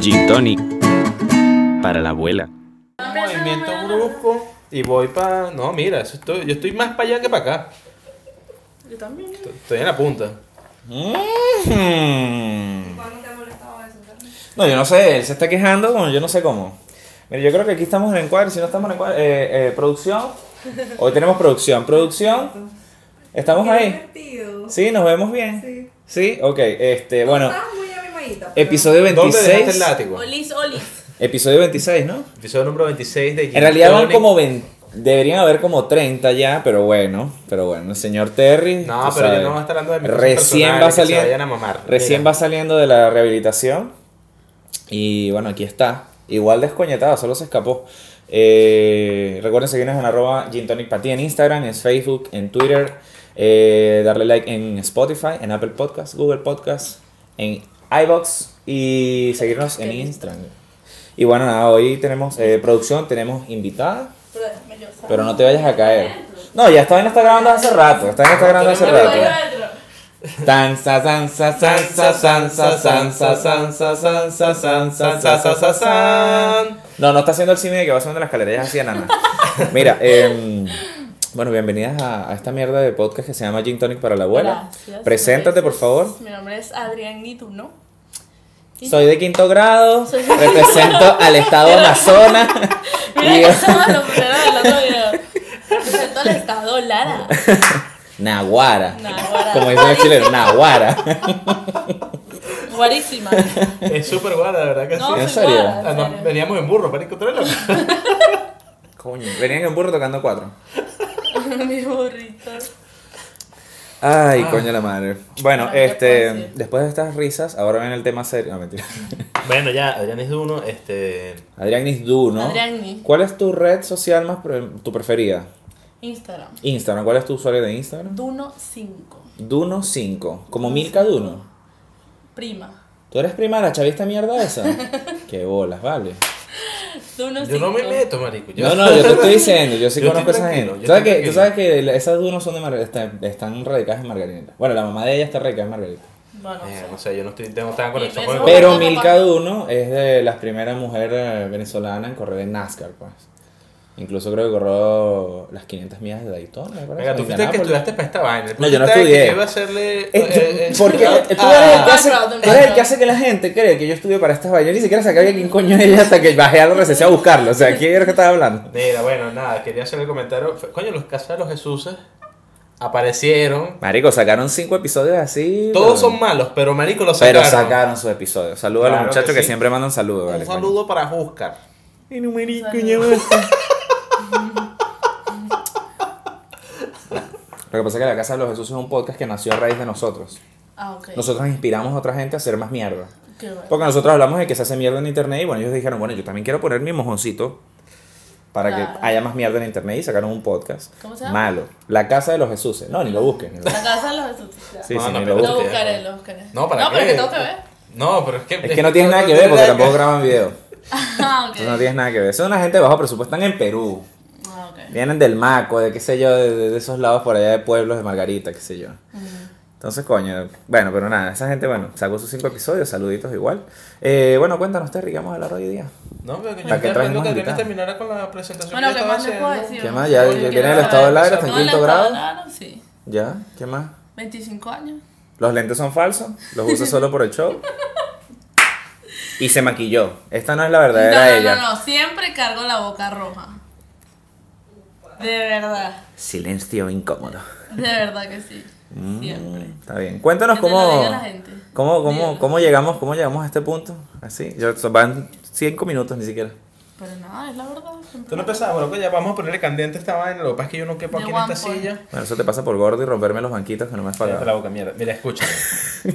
Gin Tonic para la abuela. Un movimiento brusco y voy para. No, mira, eso estoy... yo estoy más para allá que para acá. Yo también. Estoy- Estoy en la punta. Mm. No, yo no sé, él se está quejando, bueno, yo no sé cómo. Mira, yo creo que aquí estamos en encuadre, si no estamos en encuadre, eh, eh, producción. Hoy tenemos producción, producción. ¿Estamos ahí? divertido. Sí, nos vemos bien. Sí. Sí, ok, este, bueno, Episodio ¿Dónde dejaste 26. el látigo? Olis, olis. Episodio 26, ¿no? Episodio número 26 de Gin En realidad van Tonic. como 20, deberían haber como 30 ya, pero bueno, pero bueno, el señor Terry. No, tú pero sabes, yo no voy a estar hablando de mis Recién va que se saliendo. vayan a mamar. Recién Mira. va saliendo de la rehabilitación. Y bueno, aquí está. Igual descoñetado, solo se escapó. Eh, recuerden seguirnos en arroba Gin Tonic para ti en Instagram, en Facebook, en Twitter. eh, darle like en Spotify, en Apple Podcasts, Google Podcasts, en iBox y seguirnos en Instagram. Y bueno, nada, hoy tenemos eh, producción, tenemos invitada, Pero no te vayas a caer. No, ya está bien, está grabando hace rato. Está bien, está grabando hace rato. voy adentro. Tan sa san sa san sa san sa san sa san sa san sa san sa sa sa sa san. No, no está haciendo el cine que va subiendo las escaleras, hacía nada. Mira, em, bueno, bienvenidas a, a esta mierda de podcast que se llama Gin Tonic para la abuela. Gracias, Preséntate, por favor. Mi nombre es Adrián Nitu, ¿no? Y- Soy de quinto grado, Soy- represento al estado Amazonas. Mira y- que somos los primeros del otro video. Represento al estado Lara. Naguara. Naguara. Como dicen los chilenos, Naguara. Guarísima. Es súper guay, la verdad que No, sí. ¿En soy serio? guara, Ah, en no, serio. veníamos en burro, para encontrarlo. Coño, venían en burro tocando cuatro. Mi burrito. Ay, Ah. coño la madre. Bueno, Ah, ¿qué puedo este, después de estas risas, ahora viene el tema serio. No, mentira. bueno, ya, Adrián es uno, este. Adrián Nisdu, ¿no? Adrián. ¿Cuál es tu red social más pre- tu preferida? Instagram. Instagram. ¿Cuál es tu usuario de Instagram? Duno 5. Duno5. Como Milka Duno. Prima. ¿Tú eres prima de la chavista mierda esa? Qué bolas, vale. Duno 5. Yo no me meto, marico. Yo- No, no, yo te estoy diciendo, yo sí Yo conozco a esa gente. yo ¿Sabes que, tú sabes que esas dunos son de Mar- están, están radicadas en Margarita. Bueno, la mamá de ella está radicada en Margarita. Bueno, Eh, no sé, yo no estoy, tengo tan conexión con Pero Papá. Milka Duno es de las primeras mujeres eh, venezolanas en correr en NASCAR, pues. Incluso creo que corrió las 500 millas de Daytona, Venga, tú fuiste el que estudiaste para esta vaina. No, yo no estudié. que iba a hacerle. Eh, eh, porque ah, tú eres, el que background. hace que la gente cree que yo estudio para estas vainas. Yo ni siquiera sabía quién coño es ella hasta que bajé a la RCC a buscarlo. O sea, ¿quién era que estaba hablando? Mira, bueno, nada, quería hacer el comentario. Coño, los casas de los Jesuses aparecieron. Marico, sacaron cinco episodios así. Todos pero- son malos, pero marico los Pero sacaron. sacaron sus episodios. Saludos a los muchachos que siempre mandan saludos. Un vale, coño. saludo para Juscar. Y Saludos. ya basta. Lo que pasa es que La Casa de los Jesús es un podcast que nació a raíz de nosotros. Ah, ok. Nosotros inspiramos a otra gente a hacer más mierda. Qué bueno. Porque nosotros hablamos de que se hace mierda en internet y bueno, ellos dijeron, bueno, yo también quiero poner mi mojoncito para Claro. que haya más mierda en internet y sacaron un podcast. ¿Cómo se llama? Malo. La Casa de los Jesús. No, ni lo busques. ni lo La casa de los Jesús. ya. Sí, No, sí, no, ni lo Lo busques. buscaré, lo buscaré. No, ¿para No, pero que tengo que ver. No, pero es que. Es que no tienes nada que ver porque tampoco graban video. Ah, ok. Entonces no tienes nada que ver. Son una gente de bajo presupuesto. Están en Perú. Vienen del Maco, de qué sé yo, de, esos lados por allá de pueblos de Margarita, qué sé yo. Entonces, coño, bueno, pero nada, esa gente, bueno, sacó sus cinco episodios, saluditos igual. Eh, bueno, cuéntanos, Terry, ¿qué vamos a hablar hoy día? No, pero que yo ¿Para qué estaba trajimos esperando que Adriana terminara con la presentación Bueno, que ¿qué yo estaba puedo decir? ¿Qué más? Ya- ya tiene el estado del aire, está en No, el quinto estado grado. sí. ¿Ya? ¿Qué más? 25 años. Los lentes son falsos, los usa solo por el show. Y se maquilló. Esta no es la No, verdadera no, ella. no, no, siempre cargo la boca roja. De verdad, Silencio incómodo. de verdad que sí. Mm, Siempre. Está bien. Cuéntanos Que cómo, diga la gente. cómo, cómo, cómo llegamos, cómo llegamos a este punto. Así, van cinco minutos ni siquiera. Pero nada, es la verdad. Tú no empezabas, bueno, que ya vamos a ponerle candente a esta vaina. Lo que pasa es que yo no quepo aquí en esta point. silla. Bueno, eso te pasa por gordo y romperme los banquitos que no me has Cállate la pagado. boca, mierda. Mira, escúchame.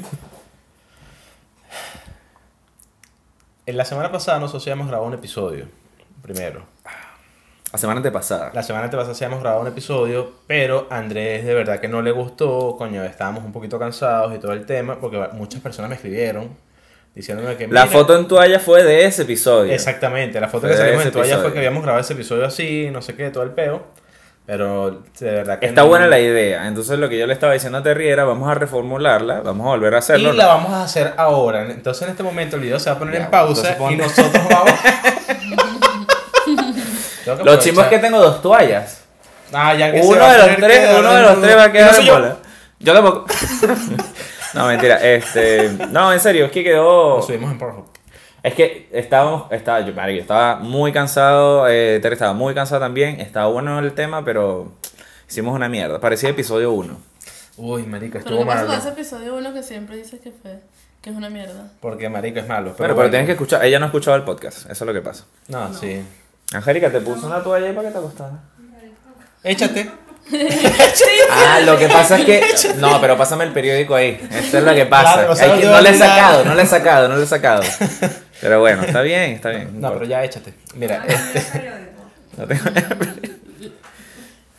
en la semana pasada nosotros habíamos grabado un episodio. Primero. La semana antepasada. La semana pasada habíamos grabado un episodio, pero a Andrés de verdad que no le gustó, coño, estábamos un poquito cansados y todo el tema, porque muchas personas me escribieron diciéndome que... La foto en toalla fue de ese episodio. Exactamente, la foto Fue que salimos en toalla fue episodio. que habíamos grabado ese episodio así, no sé qué, todo el peo. Pero de verdad que Está no- buena la idea. Entonces lo que yo le estaba diciendo a Terry era, vamos a reformularla, vamos a volver a hacerlo. Y la vamos a hacer ahora. Entonces en este momento el video se va a poner Ya, en pausa y nosotros vamos. Lo chimbo es que tengo dos toallas. Ah, ya que se Uno de los tres, uno de los tres va a quedar no en bola. Yo tampoco. no, mentira. Este, no, en serio, es que quedó. Lo subimos en Pornhub. Es que estábamos, estaba, yo, marico, estaba muy cansado, eh, Terry estaba muy cansado también, estaba bueno el tema, pero hicimos una mierda. Parecía episodio 1. Uy, marico, Pero estuvo ¿qué pasa con malo. ese episodio uno que siempre dices que fue? Que es una mierda. Porque marico es malo. Pero, pero bueno. tienes que escuchar, ella no escuchaba el podcast, eso es lo que pasa. No, sí. Angélica, te puso una toalla ahí para que te acostara. Échate. Ah, lo que pasa es que. No, pero pásame el periódico ahí. Esto es lo que pasa. Claro, o sea, Hay que- no le he sacado, no le he sacado, no le he sacado. Pero bueno, está bien, está bien. No, pero ya échate. Mira, este, No tengo-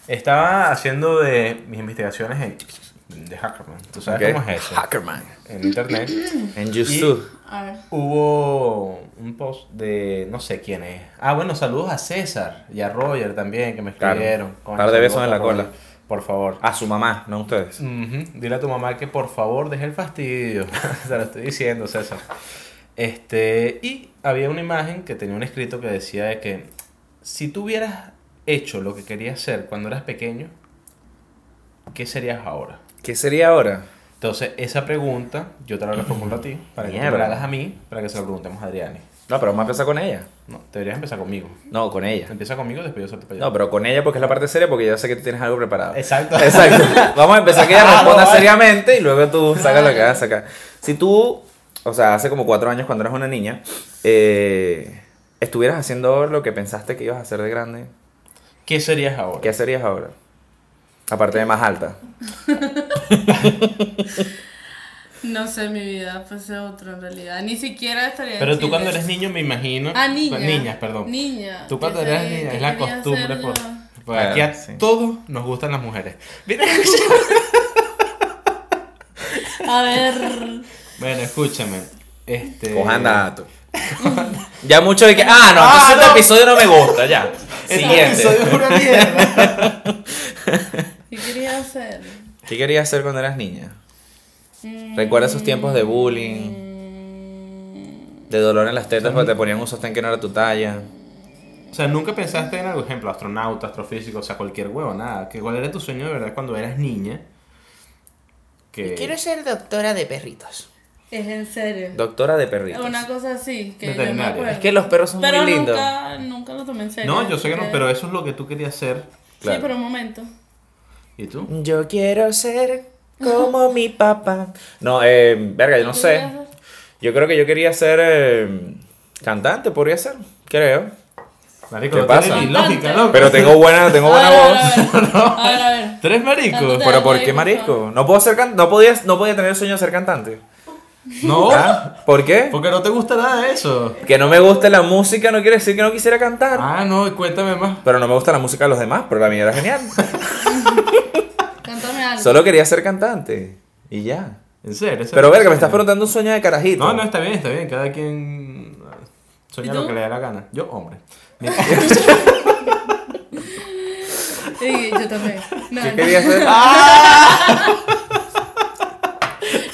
estaba haciendo de mis investigaciones en, de Hackerman. ¿Tú sabes Ok. cómo es eso? Hackerman. En internet. En YouTube. A ver. Hubo un post de no sé quién es. Ah, bueno, saludos a César y a Roger también que me Claro. escribieron. Par Coño, de besos en la cola. Por favor. A su mamá, no a ustedes. Dile a tu mamá que por favor deje el fastidio. Se lo estoy diciendo, César. Este, y había una imagen que tenía un escrito que decía de que si tú hubieras hecho lo que querías hacer cuando eras pequeño, ¿qué serías ahora? ¿Qué sería ahora? Entonces, esa pregunta yo te la reformulo a ti, para que tú me Mierda. la hagas a mí, para que se la preguntemos a Adriani. No, pero vamos a empezar con ella. No, deberías empezar conmigo. No, con ella. Empieza conmigo, después yo salto para allá. No, pero con ella porque es la parte seria, porque yo sé que tú tienes algo preparado. Exacto. Exacto. Vamos a empezar que ella Ah, responda vale. seriamente y luego tú sacas lo que vas a sacar. Si tú, o sea, hace como cuatro años cuando eras una niña, eh, estuvieras haciendo lo que pensaste que ibas a hacer de grande, ¿Qué serías ahora? ¿qué serías ahora? Aparte de más alta. No sé, mi vida fuese otro en realidad. Ni siquiera estaría. Pero en tú cuando eres niño, me imagino. Ah, niña. Niñas, perdón. Niña. Tú cuando ¿Qué eres sé- niña, es la costumbre. Por, por aquí a Ah, sí. todos nos gustan las mujeres. Mira, A ver. bueno, escúchame. Este. Cojan dato. ya mucho de que, ah, no, entonces este no. episodio no me gusta, ya. Este Siguiente. episodio es una mierda. ¿Qué quería hacer? ¿Qué querías hacer cuando eras niña? ¿Recuerdas esos tiempos de bullying? Mm, De dolor en las tetas porque te ponían un sostén que no era tu talla. O sea, nunca pensaste en algo, ejemplo, astronauta, astrofísico, o sea, cualquier huevo, nada. Que ¿Cuál era tu sueño de verdad cuando eras niña? Que... ser doctora de perritos. Es en serio. Doctora de perritos. Una cosa así, que yo me. Es que los perros son pero muy lindos. nunca, nunca lo tomé en serio. No, yo sé que no, pero eso es lo que tú querías ser. Claro. Sí, pero un momento. ¿Y tú? Yo quiero ser como mi papá. No, eh, verga, yo no ¿Qué sé. Yo creo que yo quería ser eh, cantante, podría ser, creo. Marico, ¿Qué no pasa? tiene lógica, loco. Pero tengo buena, tengo buena voz. A ver, a ver, a ver. ¿Tú eres marico? Cántate. Pero ¿por qué favor. No puedo ser can- no podía, no podía tener el sueño de ser cantante. No, ¿Ah? ¿Por qué? porque no te gusta nada de eso. Que no me guste la música no quiere decir que no quisiera cantar. Ah, no, cuéntame más. Pero no me gusta la música de los demás, pero la mía era genial. Algo. Solo quería ser cantante. Y ya. En serio. ese Pero es tu verga, me estás preguntando un sueño de carajito. No, no, está bien, está bien. Cada quien sueña ¿Y tú? lo que le dé la gana. Yo, hombre. Sí, yo también. No, ¿Qué no. querías ser?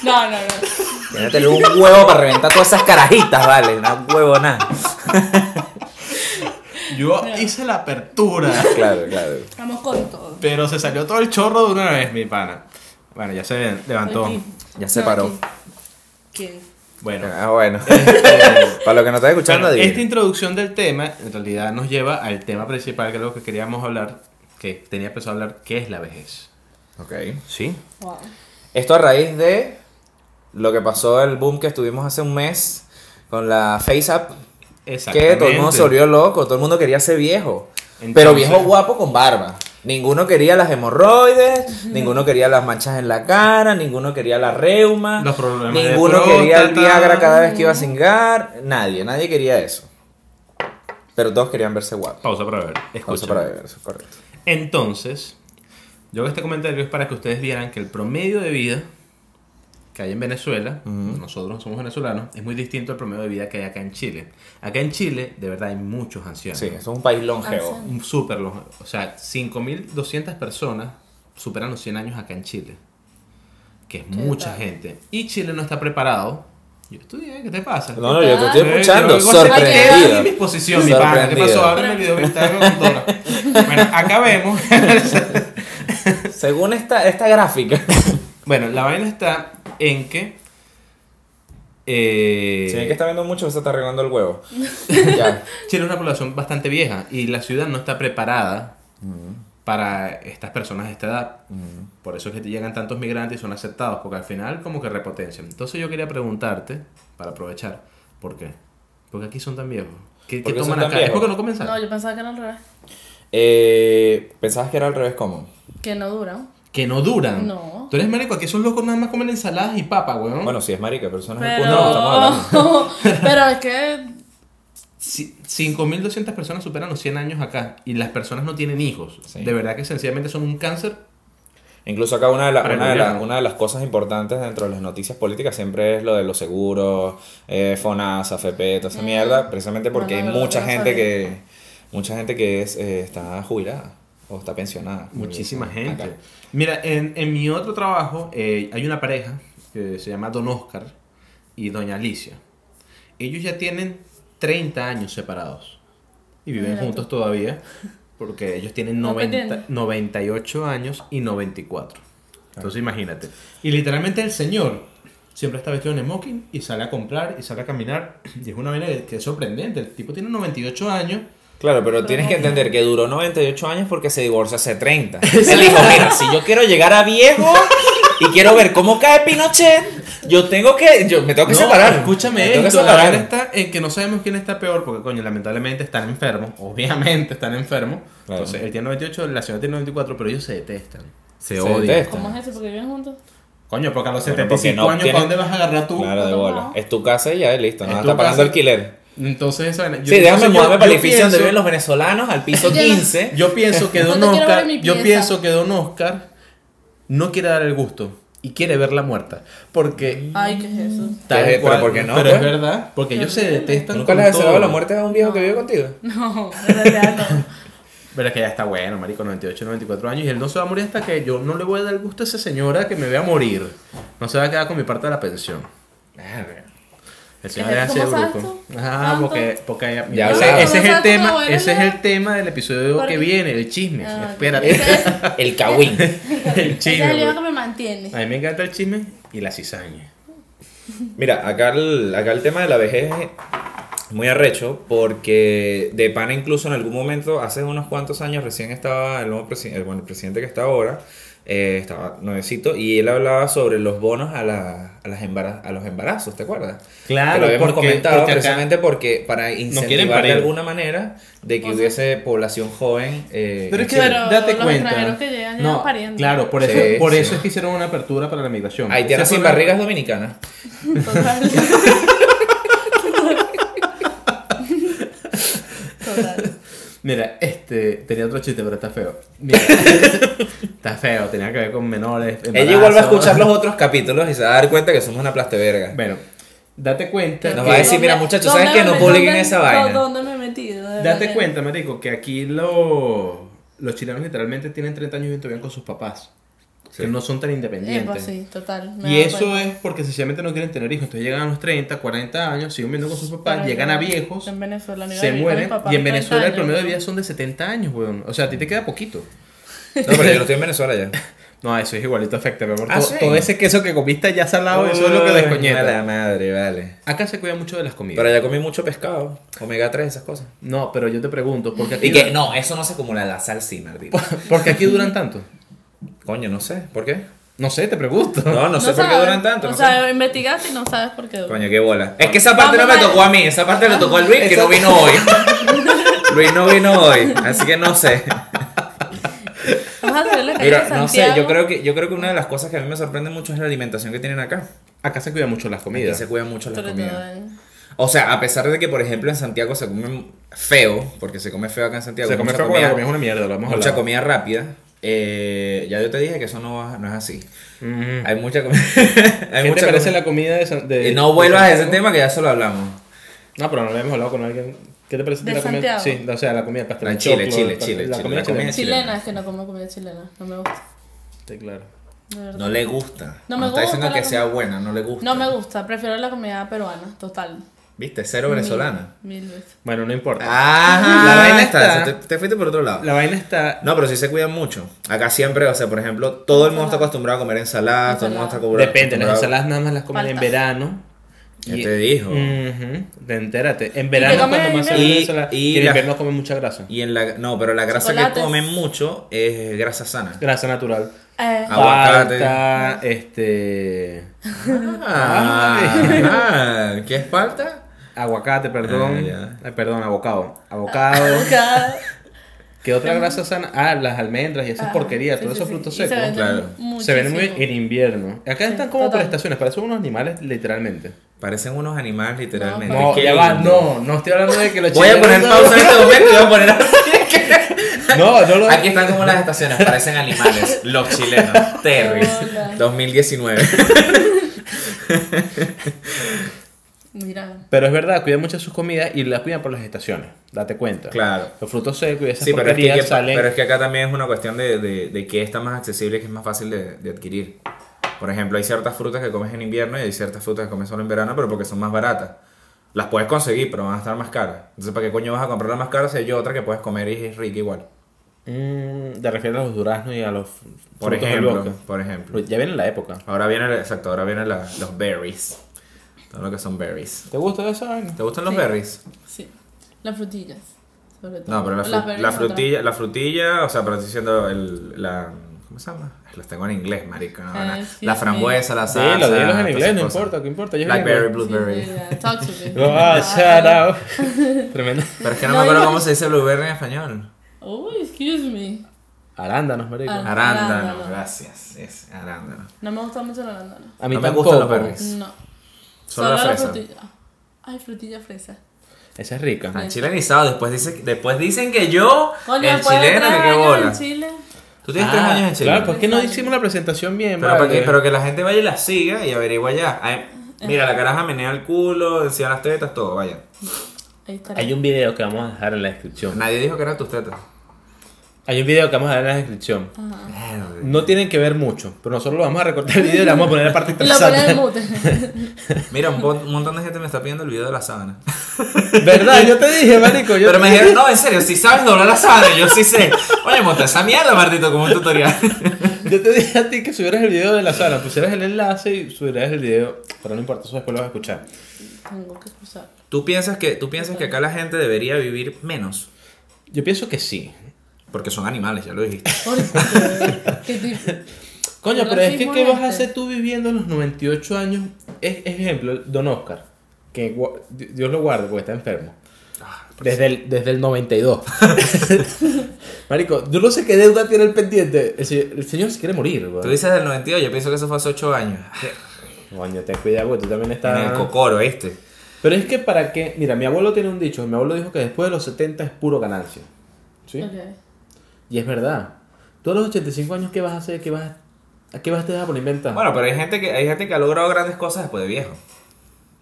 no, no, no. Un huevo para reventar todas esas carajitas, vale. Una huevo yo hice la apertura. Claro, claro. Vamos con todo. Pero se salió todo el chorro de una vez, mi pana. Bueno, ya se levantó. Aquí. Ya se No, paró. aquí. ¿Quién? Bueno. Ah, bueno. Para lo que no estás escuchando, Bueno, esta introducción del tema en realidad nos lleva al tema principal, que es lo que queríamos hablar, que tenía pensado hablar, ¿qué es la vejez? Ok. ¿Sí? Wow. Esto a raíz de lo que pasó, el boom que estuvimos hace un mes con la FaceApp. Que todo el mundo se volvió loco, todo el mundo quería ser viejo. pero viejo guapo con barba. Ninguno quería las hemorroides, ninguno quería las manchas en la cara, ninguno quería la reuma, Los problemas de ninguno quería el. Viagra cada vez que iba a cingar, nadie, nadie quería eso. Pero todos querían verse guapos. Pausa para ver. Pausa para ver, eso es correcto. Entonces, yo este comentario es para que ustedes vieran que el promedio de vida que hay en Venezuela, Ujú. nosotros somos venezolanos, es muy distinto al promedio de vida que hay acá en Chile. Acá en Chile, de verdad, hay muchos ancianos. Sí, es un país longevo. Un súper longevo. O sea, 5.200 personas superan los 100 años acá en Chile. Que es Qué mucha tal. gente. Y Chile no está preparado. Yo estudié, ¿qué te pasa? No, no, yo te estoy escuchando, a mi sorprendido. disposición, mi pana. ¿Qué Sorprendido. pasó? Ábreme el video. Bueno, acá vemos. Según esta, esta gráfica. bueno, la vaina está en que. eh, Si ven que está viendo mucho, se está arreglando el huevo. ya. Chile es una población bastante vieja y la ciudad no está preparada Mm, para estas personas de esta edad. mm. Por eso es que te llegan tantos migrantes y son aceptados, porque al final como que repotencian. Entonces yo quería preguntarte, para aprovechar, ¿por qué? Porque aquí son tan viejos. ¿Qué, ¿Por qué qué son toman acá? ¿Es porque no comenzaron? No, yo pensaba que era al revés. Eh, ¿Pensabas que era al revés cómo? Que no duran. Que no duran. No. Tú eres marico, aquí esos locos nada más comen ensaladas y papa, weón. Bueno, sí es marica, pero no el Pero... que estamos hablando. pero es que Si- 5.200 personas superan los 100 años acá y las personas no tienen hijos. Sí. De verdad que sencillamente son un cáncer. Incluso acá una de, la- una, de la- una de las cosas importantes dentro de las noticias políticas siempre es lo de los seguros, eh, FONASA, FP, toda esa Mm. mierda, precisamente porque Bueno, hay mucha no gente que mucha gente que es, eh, está jubilada o está pensionada. Muchísima Acá. Mira, en, en mi otro trabajo eh, hay una pareja que se llama Don Oscar y Doña Alicia. Ellos ya tienen 30 años separados y viven juntos todavía porque ellos tienen No 90 pendiente. 98 años y 94. Entonces imagínate. Y literalmente el señor siempre está vestido en smoking y sale a comprar y sale a caminar. Y es una vaina que que es sorprendente. El tipo tiene 98 años. Claro, pero tienes que entender que duró 98 años porque se divorció hace 30. Él dijo, mira, si yo quiero llegar a viejo y quiero ver cómo cae Pinochet, yo tengo que, yo me tengo que No, separar. Escúchame Me tengo que esto, la separar. está en que no sabemos quién está peor, porque coño, lamentablemente están enfermos, obviamente están enfermos. Claro. Entonces, él tiene 98, la señora tiene 94, pero ellos se detestan. Se, Se odian. detestan. ¿cómo es eso? Porque viven juntos. Coño, porque a los Bueno, 75 porque no años, ¿para dónde vas a agarrar tú? Claro, de bola. Es tu casa y ya, listo. No Es vas a tu estar pagando casa. alquiler. Entonces, esa vaina- yo- Sí, déjame mudarme para el edificio donde viven los venezolanos al piso Yo no- 15. Yo pienso que Don Oscar, yo pienso que Don Oscar no quiere dar el gusto y quiere verla muerta. Porque Ay, ¿qué es eso? tal Pero, cual, ¿por qué no, Pero pues? es verdad, porque ellos se detestan. ¿Nunca les has deseado la muerte a un viejo que vive contigo? No, en realidad no. Pero es que ya está bueno, marico, 98, 94 años. Y él no se va a morir hasta que yo no le voy a dar el gusto a esa señora que me vea morir. No se va a quedar con mi parte de la pensión. El señor ¿Cómo es así de sabes bruto. tú? Ah, porque, porque Ya ese, es ¿Cómo el tema, ese es el tema del episodio ¿Por que viene, el chisme. Ah, Espérate. El cagüín. el Ese es chisme. el bro. que me mantiene. A mí me encanta el chisme y la cizaña. Mira, acá el, acá el tema de la vejez es muy arrecho porque de pana incluso en algún momento, hace unos cuantos años, recién estaba el nuevo presidente, el, bueno, el presidente que está ahora, eh, estaba nuevecito, y él hablaba sobre los bonos a, la- a, las embara- a los embarazos, ¿te acuerdas? Claro, Que lo habíamos porque- comentado porque precisamente porque para incentivar de alguna manera de que O sea- hubiese población joven. eh, Pero es que. Pero date los cuenta. extranjeros que llegan, llegan no, pariendo. claro, por eso, Sí, por sí. eso es que hicieron una apertura para la migración. Haitianas sin barrigas dominicanas. Total. Total. Mira, este, tenía otro chiste, pero está feo. Mira, está feo, tenía que ver con menores. Ella igual va a escuchar los otros capítulos y se va a dar cuenta que somos una plasteverga. Bueno, date cuenta. Nos que- va a decir, mira, ¿Dónde- muchachos, ¿saben que no publiquen dónde- esa vaina? ¿Dónde me he metido? Date cuenta, marico, que aquí lo- los chilenos literalmente tienen 30 años y todavía con sus papás. Sí. Que no son tan Eh, independientes. pues sí, total. me Y eso cuenta. es porque sencillamente no quieren tener hijos. Entonces llegan a los 30, 40 años, siguen viviendo con sus papás, Pero llegan a viejos, En Venezuela se mueren. Y en Venezuela el 30 promedio de vida son de 70 años, weón. O sea, a ti te queda poquito. No, pero yo no estoy en Venezuela ya. No, eso es igualito afecta, mi amor. Ah, todo, sí. todo ese queso que comiste ya salado, eso es lo que Uy, descoñeta. La madre, vale. Acá se cuida mucho de las comidas. Pero ya comí mucho pescado, omega 3, esas cosas. No, pero yo te pregunto, porque aquí, Y que no, eso no se acumula la sal, sí, maldito. porque aquí duran tanto. Coño, no sé, ¿por qué? No sé, te pregunto. No, no sé por qué sabes. duran tanto. O no sea, sé. investigaste y no sabes por qué duran. Coño, qué bola. Es que esa parte no me a- tocó a mí, esa parte le tocó a Luis, que no vino hoy. Luis no vino hoy, así que no sé. Vamos a hacer la calle Mira, de no sé, Santiago. yo creo que yo creo que una de las cosas que a mí me sorprende mucho es la alimentación que tienen acá. Acá se cuida mucho las Aquí comidas. se cuidan mucho las Sobre todo comidas. en- O sea, a pesar de que, por ejemplo, en Santiago se come feo, porque se come feo acá en Santiago. Se come mucha feo porque comida, la comida es una mierda, lo hemos mucha hablado. comida rápida. Eh, ya yo te dije que eso no, va- no es así. Mm. Hay mucha comida. ¿Qué mucha te parece la comida de, San- de Eh, no vuelvas de a ese tema que ya se lo hablamos. No, pero no lo habíamos hablado con alguien. ¿Qué te parece ¿De la comida? Santiago? Sí, o sea, la comida pastel Chile, Chile, la- Chile, la Chile, comida la comida chilena. es que no como comida chilena. No me gusta. Sí, claro. No le gusta. No me está diciendo gusta que sea comida. buena, no le gusta. No me gusta. Prefiero la comida peruana, total. ¿Viste? Cero venezolana. Mil, mil veces. Bueno, no importa. Ajá. La vaina está. está- Te, te fuiste por otro lado. La vaina está. No, pero sí se cuidan mucho. Acá siempre, o sea, por ejemplo, todo el mundo está acostumbrado a comer ensaladas, todo el mundo está acostumbrado Depende, las ensaladas nada más las comen en verano. Ya te dijo. Ujú, te entérate. En verano comen cuando más ensalada. Y- Y, y en la- invierno comen mucha grasa. Y en la, no, pero la grasa que Chocolates. comen mucho es grasa sana. Grasa natural. Eh, Aguacate. Falta, este... Ah, ¿Qué es falta? Aguacate, perdón. Ah, perdón, abocado. Abocado. ¿Qué otra grasa sana? Ah, las almendras y esas Ah, porquerías, sí, todos sí, esos frutos secos. claro. Se ven muy en invierno. Acá Sí, están como total. estaciones, parecen unos animales literalmente. Parecen unos animales literalmente. No, ya va, no, no estoy hablando de que los Voy a poner pausa en este momento y voy a poner así. No, no lo Aquí están como las estaciones, parecen animales. Los chilenos. Terry. Hola. 2019. Mira. Pero es verdad, cuidan mucho sus comidas y las cuidan por las estaciones. Date cuenta. Claro. Los frutos secos y esas Sí, pero es, que, salen. pero es que acá también es una cuestión de, de, de que está más accesible, que es más fácil de, de adquirir. Por ejemplo, hay ciertas frutas que comes en invierno y hay ciertas frutas que comes solo en verano, pero porque son más baratas. Las puedes conseguir, pero van a estar más caras. Entonces, ¿para qué coño vas a comprar las más caras si hay otra que puedes comer y es rica igual? Mm, te refieres a los duraznos y a los Por ejemplo, bosque. por ejemplo. Pues Ya viene la época. Ahora viene, exacto, ahora vienen la- los berries. Todo lo que son berries. ¿Te gusta esa vaina? ¿Te gustan los Sí. berries? Sí. Las frutillas. Sobre todo. No, pero la, Las fru- berries la no tanto. frutilla, la frutilla, o sea, pero estoy diciendo el, la, ¿cómo se llama? Los tengo en inglés, marico. no, la, excuse la me. frambuesa, la salsa. Dilo, dilo en todas inglés, no esas cosas. importa, ¿qué importa? Yo Blackberry, blueberry. Sí, yeah, talk to me. Ah, shut up. Tremendo. Pero es que no, No, me acuerdo yo- cómo se dice blueberry en español. Oh, excuse me. Arándanos, marico. Ah. Arándano, Arándano. gracias. Es arándano. No me gusta mucho el arándano. A mí No me tampoco. gustan los berries. No. Solo la fresa. frutilla. Ay, frutilla fresa. Esa es rica. Al chilenizado, después, dice, después dicen que yo, Coño, el chileno, que qué bola. en Chile. Tú tienes tres Ah, años en Chile. Claro, ¿por qué no hicimos la presentación bien? Pero, para que, pero que la gente vaya y la siga y averigua ya. Ay, mira, la caraja menea el culo, encima las tetas, todo, vaya. Ahí está. Hay un video que vamos a dejar en la descripción. Nadie dijo que eran tus tetas. Hay un video que vamos a dejar en la descripción. Ajá. No tienen que ver mucho, pero nosotros lo vamos a recortar el video y le vamos a poner la parte lo interesante. mute. Mira, un, montón de gente me está pidiendo el video de la sábana. ¿Verdad? Yo te dije, marico. Yo Pero me dije- dijeron, no, en serio, si sabes doblar la sábana, yo sí sé. Oye, monta esa mierda, Martito, como un tutorial. Yo te dije a ti que subieras el video de la sala, pusieras el enlace y subieras el video. Pero no importa, eso después lo vas a escuchar. Tengo que escuchar. ¿Tú piensas, que, ¿Tú piensas que acá la gente debería vivir menos? Yo pienso que sí. Porque son animales, ya lo dijiste. Coño, pero es que ¿qué vas a este. hacer tú viviendo en los 98 años? Es, ejemplo, Don Oscar, que Dios lo guarde porque está enfermo. Desde el, desde el 92. Marico, yo no sé qué deuda tiene el pendiente. El, se- el señor se quiere morir, Tú weón. dices del 92, yo pienso que eso fue hace 8 años. Coño, ten cuidado, porque tú también En estás... el cocoro, este. Pero es que para qué... Mira, mi abuelo tiene un dicho. Mi abuelo dijo que después de los 70 es puro ganancia. ¿Sí? Ok. Y es verdad. Tú a los 85 años, ¿qué vas a hacer? ¿Qué vas a, ¿A qué vas a dejar por inventar? Bueno, pero hay gente, que, hay gente que ha logrado grandes cosas después de viejo.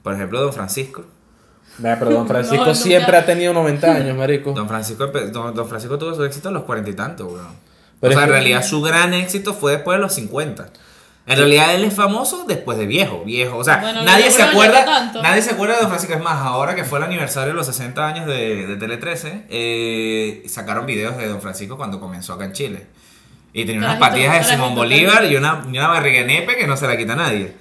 Por ejemplo, Don Francisco. Vea, pero Don Francisco No, siempre ha tenido 90 años, marico. Don Francisco, don, don Francisco tuvo su éxito a los cuarenta y tantos, weón. Pero o sea, en que- realidad su gran éxito fue después de los 50. En realidad él es famoso después de viejo, viejo. O sea, Bueno, nadie se acuerda, nadie se acuerda de Don Francisco. Es más, ahora que fue el aniversario de los 60 años de, de Tele 13, eh, sacaron videos de Don Francisco cuando comenzó acá en Chile. Y tenía unas patillas de Simón Bolívar y una, y una barriga nepe que no se la quita nadie.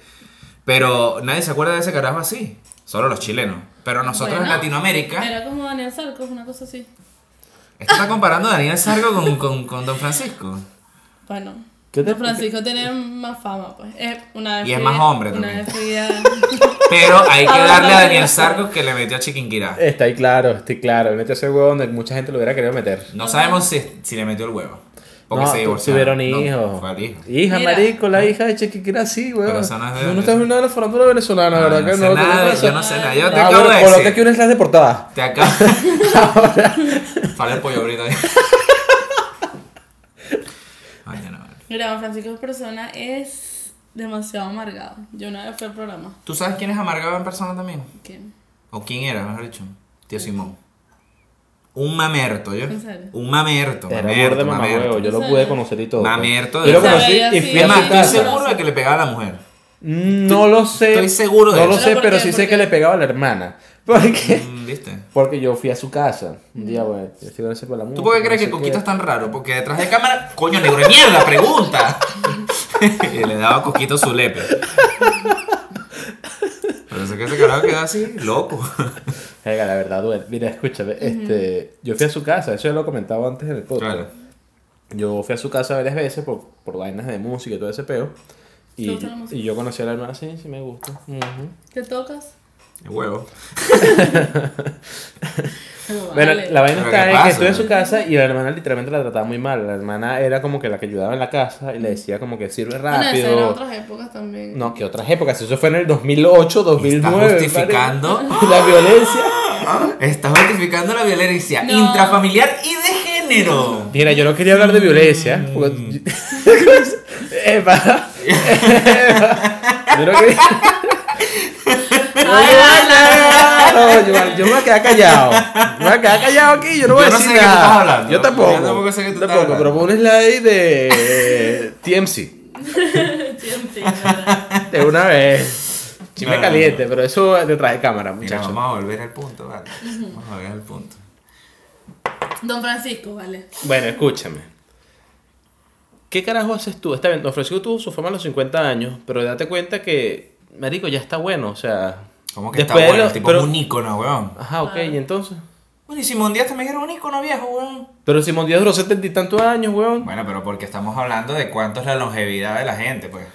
Pero nadie se acuerda de ese carajo así. Solo los chilenos. Pero nosotros en Latinoamérica. Era como Daniel Sarcos, una cosa así. Esto está comparando a Daniel Sargo con, con, con Don Francisco. Bueno. ¿Qué te- Don Francisco tiene más fama, pues. Es una vez Y es más hombre Una también. vez fui a... Pero hay que darle a no, Daniel no. Sargo que le metió a Chiquinquirá. Está ahí claro, estoy claro. Mete ese huevo donde mucha gente lo hubiera querido meter. No sabemos si, si le metió el huevo. Porque no, se divorciaron. tuvieron No, hijos. al hijo. Hija, Mira. marico, la hija de Chequiquira, sí, weón. Pero esa no es de- No, no estás viendo nada de la farándula venezolana, Ah, ¿verdad? no que sé no, nada, no, yo no sé nada. Yo te Ah, acabo bueno, de coloca decir. aquí una slash de portada. Te acabo. Fale el pollo ahorita. Mira, Don Francisco Persona es demasiado amargado. Yo una vez fui al programa. ¿Tú sabes quién es amargado en persona también? ¿Quién? ¿O quién era, mejor dicho? Tío Simón. Un mamerto, ¿yo? ¿En serio? Un mamerto, Era mamerto, burda mamerto. mamahuevo, yo lo ¿En pude conocer y todo. Mamerto Yo lo de- conocí y fui a Es más, su estoy casa. seguro de que le pegaba a la mujer. No lo sé. Estoy seguro de No lo eso. sé, ¿Pero por pero qué? sí ¿Por sé qué? que le pegaba a la hermana. Porque, Mm, ¿Viste? porque yo fui a su casa. Un día, bueno, yo estoy con ese la ¿Tú por qué música, crees no que sé Coquito qué. es tan raro? Porque detrás de cámara, coño, negro de mierda, pregunta. y le daba a Coquito su lepe. Pero eso que ese carajo queda así, loco. Venga, la verdad duele. Mira, escúchame, este, yo fui a su casa, eso ya lo comentaba antes en el podcast. Claro. Yo fui a su casa varias veces por, por vainas de música y todo ese peo. ¿Te Y, música? y yo conocí a la hermana, sí, sí me gusta. ¿Qué tocas? Huevo. Bueno, Vale. la vaina está ¿qué en que estoy en su casa y la hermana literalmente la trataba muy mal. La hermana era como que la que ayudaba en la casa y le decía como que sirve Bueno, eso rápido. otras épocas también. No, que otras épocas. Eso fue en el 2008, 2009. Está justificando. La violencia. Está justificando la violencia No. intrafamiliar y de género. Mira, yo no quería hablar de violencia. Mm. porque- Epa. Epa. Yo no quería. No, yo, yo me voy a quedar callado. Me voy a quedar callado aquí. Yo no voy Yo a no decir sé nada. Yo tampoco. Yo tampoco sé qué tú estás Tampoco, hablando. pero pon un slide de TMC. ¿verdad? De una vez. Chisme No, caliente, pero eso detrás de cámara, Mira, muchachos. vamos a volver al punto, vale. Vamos a volver al punto. Don Francisco, vale. Bueno, escúchame. ¿Qué carajo haces tú? Está bien, Don Francisco tuvo su fama a los 50 años, pero date cuenta que, marico, ya está bueno, o sea... ¿Cómo que después está bueno? lo- El tipo pero- es un ícono, weón. Ajá, ok, y entonces... Bueno, y Simón Díaz también era un ícono viejo, weón. Pero Simón Díaz duró setenta y tantos años, weón. Bueno, pero porque estamos hablando de cuánto es la longevidad de la gente, pues.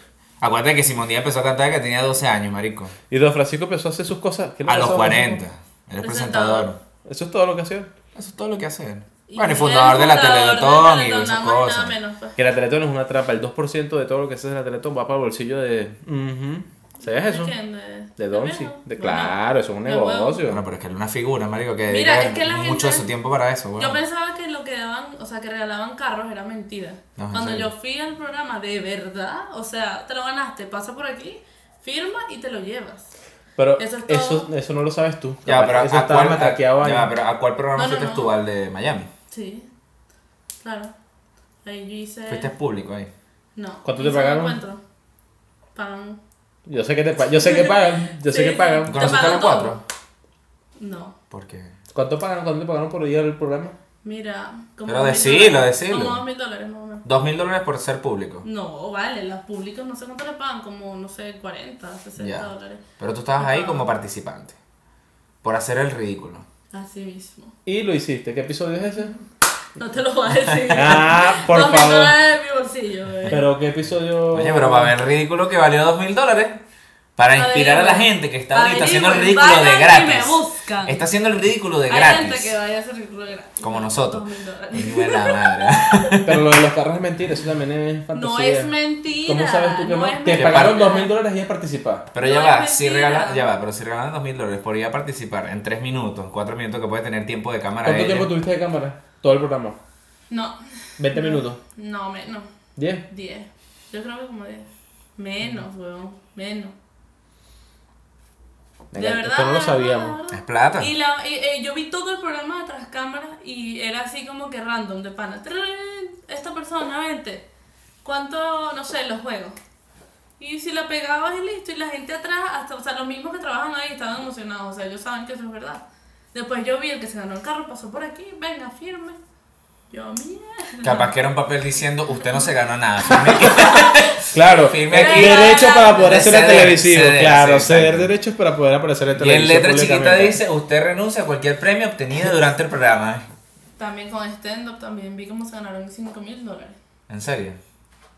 Acuérdate que Simón Díaz empezó a cantar que tenía 12 años, marico. Y Don Francisco empezó a hacer sus cosas. ¿Qué le A los Don 40. Francisco? Eres Presentador. Eso es todo lo que hacía. Eso es todo lo que hace. Y Bueno, y él fundador es de la Teletón y esas cosas. menos, pues. Que la Teletón es una trampa. El 2% de todo lo que se hace en la Teletón va para el bolsillo de... Ujú. ¿Sabías eso? ¿De quién? ¿De, De Don, sí. viejo? De, Bueno, claro, eso es un de negocio. Bueno, pero es que él es una figura, marico, que Mira, dedica es que la mucho de gente- su tiempo para eso, weón. Yo pensaba que lo que daban, o sea, que regalaban carros era mentira. No, ¿en Cuando yo fui al programa, de verdad, o sea, te lo ganaste, pasa por aquí, firma y te lo llevas. Pero Eso es eso, todo. eso no lo sabes tú. Ya, pero eso ¿a cuál, a, ya, pero ¿a cuál programa No, no, fuiste no. tú? ¿Al de Miami? Sí, claro. Ahí yo hice... Fuiste público ahí. No. ¿Cuánto te pagaron? encuentro. Pagan... Yo sé que te yo sé que pagan, yo sé que pagan. sí. ¿Conociste a pagan los todo. cuatro? No. Porque... ¿Cuánto pagan? ¿Cuánto te pagaron por ir al programa? Mira, como Pero dos mil decilo, dólares. decilo. Como dos mil dólares más o menos. Dos mil dólares por ser público. No, vale, los públicos no sé cuánto le pagan, como, no sé, 40, 60 Ya. dólares. Pero tú estabas Me ahí pagan. como participante. Por hacer el ridículo. Así mismo. Y lo hiciste. ¿Qué episodio es ese? No te lo voy a decir. Ah, por Dos favor. dólares de mi bolsillo, bebé. Pero qué episodio. Oye, pero para ver el ridículo que valió dos mil dólares. Para inspirar a la gente que está ahorita haciendo el ridículo de gratis. me buscan. Está haciendo el ridículo de Hay gratis. gente que vaya a hacer ridículo de gratis. Como nosotros. Y buena madre. Pero lo de los carros es mentira, eso también es fantasía. No es mentira. ¿Cómo sabes tú que no? es Te pagaron dos mil dólares y a participar. Pero ya No va, es si regalan, ya va, pero si regalan dos mil dólares por ir a participar en tres minutos, cuatro minutos que puede tener tiempo de cámara ¿Cuánto tiempo tuviste de cámara? Todo el programa. No, 20 minutos. no, menos. 10. 10. Yo creo que como 10. Menos, weón. Menos. De verdad. esto no lo sabíamos. Es plata. Y, la, y, eh, yo vi todo el programa de tras cámaras y era así como que random de pana. Esta persona, vente. ¿Cuánto, no sé, los juegos? Y si la pegabas y listo, y la gente atrás, hasta, o sea, los mismos que trabajan ahí estaban emocionados, o sea, ellos saben que eso es verdad. Después yo vi el que se ganó el carro, pasó por aquí, venga, firme. Yo, mierda. Capaz que era un papel diciendo, usted no se ganó nada. Claro, Firme eh, aquí. derecho para poder De hacer el ceder, televisivo. ceder, claro, sí, ceder exacto. derechos para poder aparecer en y en televisión. letra chiquita dice, usted renuncia a cualquier premio obtenido durante el programa. También con stand-up también vi cómo se ganaron 5 mil dólares. ¿En serio?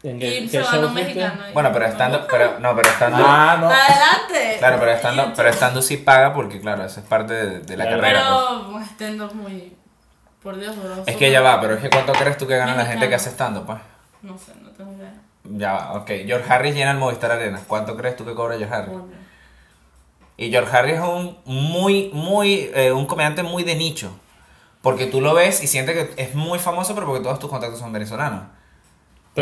¿En qué, Y qué se show ganó un fuiste? mexicano. ahí. Bueno, pero estando, pero, no, pero estando, Ah, no. Adelante. claro, pero estando, pero estando sí paga porque, claro, eso es parte de, de la Claro. carrera. pues. Pero un stand-up muy. Por Dios, bro. Es que ya va, pero es que ¿cuánto crees tú que gana la gente que hace estando, pues? No sé, no tengo idea. Ya va, ok. George Harris llena el Movistar Arena. ¿Cuánto crees tú que cobra George Harris? Y George Harris es un muy, muy, eh, un comediante muy de nicho. Porque tú lo ves y sientes que es muy famoso, pero porque todos tus contactos son venezolanos.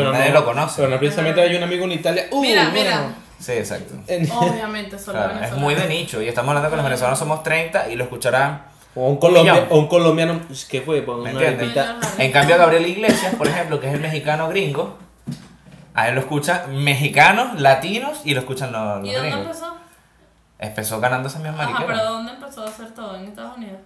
Pero nadie no- lo conoce. Pero no precisamente hay un amigo en Italia. Uh, Mira, bueno. mira. Sí, exacto. En- Obviamente, solo Claro, es muy de nicho y estamos hablando que los venezolanos somos 30 y lo escucharán. O un, colombia- o un colombiano. ¿Qué fue? ¿Me una. En cambio, Gabriel Iglesias, por ejemplo, que es el mexicano gringo, a él lo escuchan mexicanos, latinos y lo escuchan los, los ¿Y dónde gringos. empezó? Empezó ganando esa misma Ajá, pero ¿dónde empezó a hacer todo? ¿En Estados Unidos?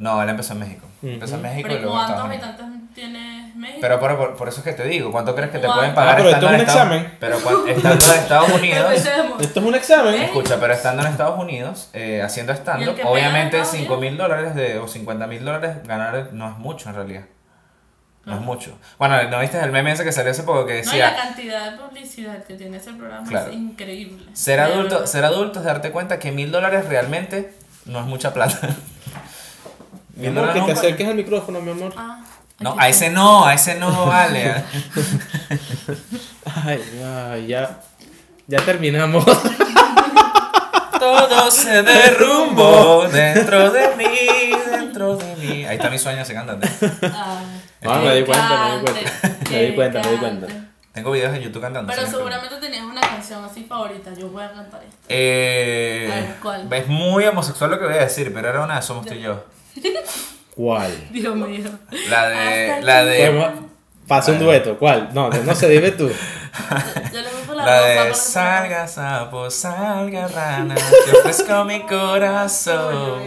No, él empezó en México. Empezó en México Pero ¿y luego cuántos habitantes tiene México? Pero por, por- por eso es que te digo, ¿cuánto crees que te ¿Cuánto? pueden pagar Ah, pero estando esto es en un Estados examen. Pero estando en Estados Unidos. Esto es un examen. ¿Eh? escucha, pero estando en Estados Unidos, eh, haciendo ¿Y stand-up, obviamente en Estados 5 mil dólares de, o 50 mil dólares ganar no es mucho en realidad. No es mucho. Bueno, ¿no viste el meme ese que salió hace poco que No, y decía... la cantidad de publicidad que tiene ese programa Claro. es increíble. Ser adulto, ser adulto es darte cuenta que mil dólares realmente no es mucha plata. Mi amor, que no te es un- acerques al micrófono, mi amor. Ah, No, a ese no, a ese no vale. Ay, ay, ya. Ya terminamos. Todo se derrumbó dentro de mí, dentro de mí. Ahí está mi sueño, se canta. Ay, Ah, me di cuenta, me di cuenta. Me di cuenta, me di cuenta. Tengo videos en YouTube cantando. Pero seguramente tenías una canción así favorita. Yo voy a cantar esta. Eh, A ver, ¿cuál? Es muy homosexual lo que voy a decir, pero era una de Somos tú y yo. ¿Cuál? Dios mío. La de. Hasta La de. Pasa un dueto. ¿Cuál? No, no sé, dime tú. Yo, yo le voy por la, La de salga sapo, salga rana, te ofrezco mi corazón.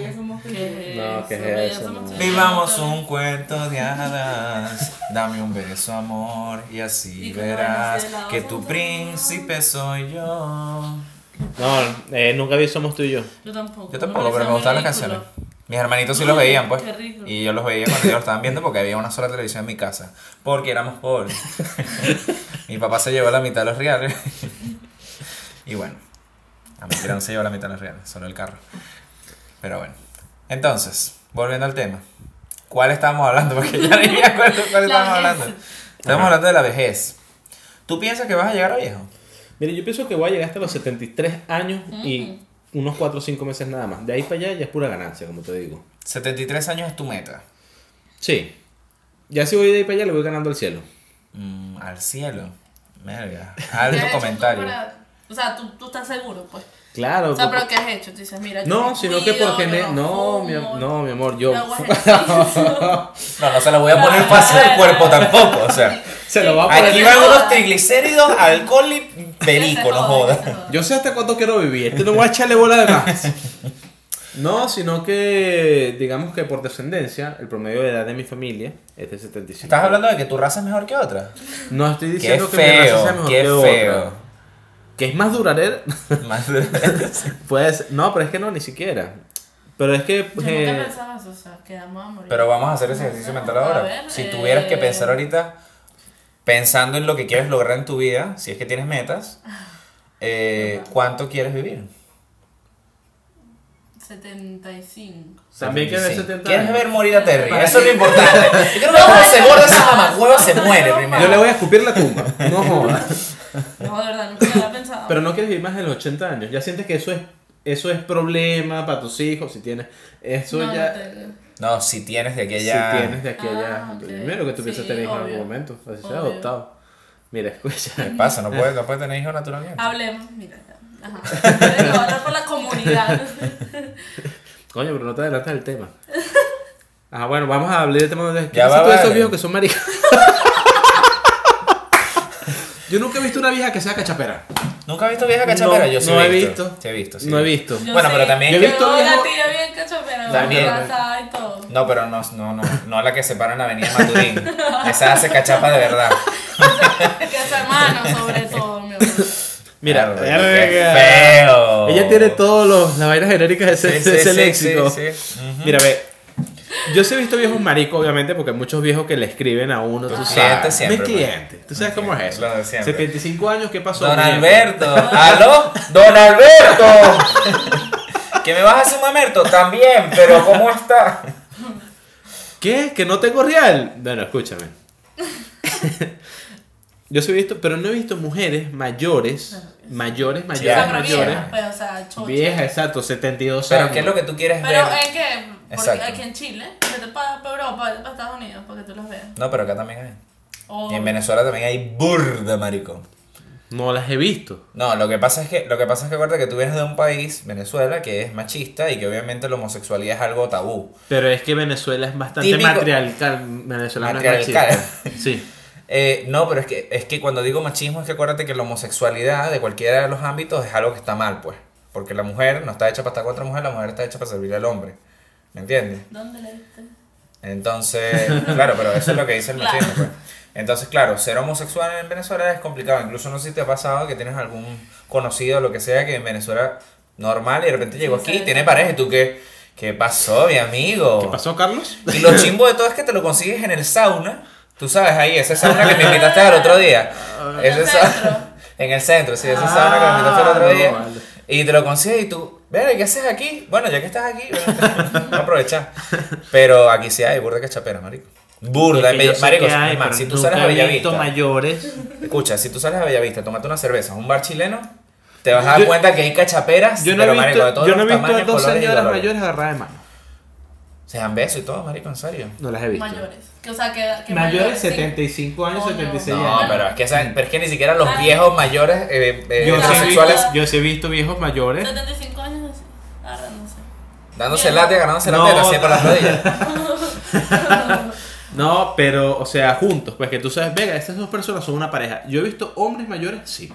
¿Qué No, ¿qué es eso? No. Vivamos un cuento de hadas, dame un beso amor y así Y verás que tu príncipe soy yo. No, eh, nunca vi Somos tú y yo. Yo tampoco. Yo tampoco, pero me gustan las canciones. Mis hermanitos sí los veían, pues. Qué rico. Y yo los veía cuando ellos lo estaban viendo porque había una sola televisión en mi casa. Porque éramos pobres. mi papá se llevó la mitad de los reales. y bueno, a mi gran se llevó la mitad de los reales, solo el carro. Pero bueno. Entonces, volviendo al tema. ¿Cuál estábamos hablando? Porque ya ni me acuerdo cuál estábamos hablando. Estamos hablando de la vejez. ¿Tú piensas que vas a llegar a viejo? Mire, yo pienso que voy a llegar hasta los 73 años y unos 4 o 5 meses nada más. De ahí para allá ya es pura ganancia, como te digo. 73 años es tu meta. Sí. Ya si voy de ahí para allá, le voy ganando al cielo. Mm, al cielo. Verga. ¿Qué Alto comentario. para- O sea, tú, tú estás seguro, pues. Claro. O sea, pero ¿qué has hecho? Tú dices, mira, yo No, me sino que porque... ne- No, mi, no, mi amor, yo... No, no se lo voy a poner fácil al cuerpo tampoco, o sea. Se lo va a poner... Aquí van unos triglicéridos, alcohol y perico, no joda. Yo sé hasta cuánto quiero vivir. Este no voy a echarle bola de más. No, sino que digamos que por descendencia, el promedio de edad de mi familia es de 75. ¿Estás hablando de que tu raza es mejor que otra? No estoy Qué diciendo que mi raza sea feo, mejor qué que otra. Que es más duradera. Más- Puede ser- No, pero es que no, ni siquiera. Pero es que. Yo nunca eh, pensaba eso, o sea, que vamos a morir. Pero vamos a hacer ese ejercicio mental ahora. Ver, si eh, tuvieras que pensar ahorita, pensando en lo que quieres lograr en tu vida, si es que tienes metas, eh, ¿cuánto quieres vivir? 75. También quieres ver 70 ¿Quieres ver morir a Terry? Eso es lo importante. Yo creo que cuando se gorda esa mamacueva se muere primero. Yo le voy a escupir la tumba. No jodas. No, de verdad, nunca lo había pensado. Pero no quieres vivir más de los 80 años. Ya sientes que eso es eso es problema para tus hijos. Si tienes. Eso no, ya. no te- No, si tienes de Si aquella... tienes de aquí allá. Ah. Primero que tú piensas Sí, tener hijos en algún momento. Así sea adoptado. Mira, escucha. ¿Qué pasa? No puedes, no puedes tener hijos naturalmente. Hablemos, mira. ya. Ajá. Tienes que hablar por la comunidad. Coño, pero no te adelantas del tema. Ajá, bueno, vamos a hablar del tema de. ¿Qué Ya va, todos esos vale. viejos que son maricas? Yo nunca he visto una vieja que sea cachapera. ¿Nunca has visto vieja cachapera? No, Yo sí no he he visto. visto. Sí he visto, sí. No he visto. Yo Bueno, sí. pero también Yo he es que- visto Yo, la viejo- tía bien cachopera, También. embarazada y todo. No, pero no, no, no, no la que se para en la avenida Maturín. Esa hace cachapa de verdad. que hermano, sobre todo, mi amor. Mira, Arre, qué feo. Ella tiene todas los- las vainas genéricas de ese, Sí, de sí, ese sí, léxico. sí, sí. Ujú. Mira, ve. Yo sí he visto viejos maricos, obviamente, porque hay muchos viejos que le escriben a uno. Tus tú clientes sabes. siempre, Mis pues. clientes. ¿Tú sabes cómo es eso? lo de siempre. 75 años, ¿qué pasó? Don? Alberto. ¿Aló? Don Alberto. ¿Que me vas a hacer un mamerto? También, pero ¿cómo está? ¿Qué? ¿Que no tengo real? Bueno, escúchame. Yo sí he visto, pero no he visto mujeres mayores, mayores, mayores, pero mayores. vieja, pues, o sea, chocha. Vieja, exacto, 72 Pero años. ¿qué es lo que tú quieres Pero ver? es que, porque Exacto. aquí en Chile, vete para Europa, vete para Estados Unidos, para que tú los veas. No, pero acá también hay. Oh, Y en Venezuela también hay burda, marico. No las he visto. No, lo que pasa es que lo que pasa es que acuérdate que tú vienes de un país, Venezuela, que es machista y que obviamente la homosexualidad es algo tabú. Pero es que Venezuela es bastante Típico- matriarcal. Venezuela no es Matriarcal. machista. Sí. Eh, no, pero es que, es que cuando digo machismo es que acuérdate que la homosexualidad de cualquiera de los ámbitos es algo que está mal, pues. Porque la mujer no está hecha para estar con otra mujer, la mujer está hecha para servirle al hombre. ¿Me entiendes? ¿Dónde le viste? Entonces, claro, pero eso es lo que dice el Claro. machismo, pues. Entonces, claro, ser homosexual en Venezuela es complicado. Incluso no sé si te ha pasado que tienes algún conocido o lo que sea que en Venezuela normal y de repente llegó aquí, sí. tiene pareja y tú qué, ¿qué pasó, mi amigo? ¿Qué pasó, Carlos? Y lo chimbo de todo es que te lo consigues en el sauna. Tú sabes, ahí, ese sauna que me invitaste al otro día. ¿En Ese el centro? En el centro, sí, ese Ah, sauna que me invitaste el otro no, día. vale. Y te lo consigues y tú, ver, ¿qué haces aquí? Bueno, ya que estás aquí, bueno, aprovecha. Pero aquí sí hay burda que chapera, marico. Burda, en Es que marico, hay, si tú sales a visto Bellavista, mayores. escucha, si tú sales a Bellavista, tómate una cerveza, un bar chileno, te vas a dar Yo- cuenta que hay cachaperas, Yo no pero he marico, de visto, todos yo no he los visto a tamaños, dos colores y señoras mayores agarradas de mano. Se dan besos y todo, marico, en serio. No las he visto. Mayores. Que, o sea, que, que Mayores, sí. 75 años, Coño. 76 No, años. pero es, que, esa- pero es que ni siquiera los Ay. viejos mayores eh, eh, Yo sí, he heterosexuales visto, yo sí he visto viejos mayores. 75 años así, agarrándose. dándose late, ganándose No, teta así por las rodillas. No, pero, o sea, juntos. Pues que tú sabes, venga, estas dos personas son una pareja. Yo he visto hombres mayores, sí.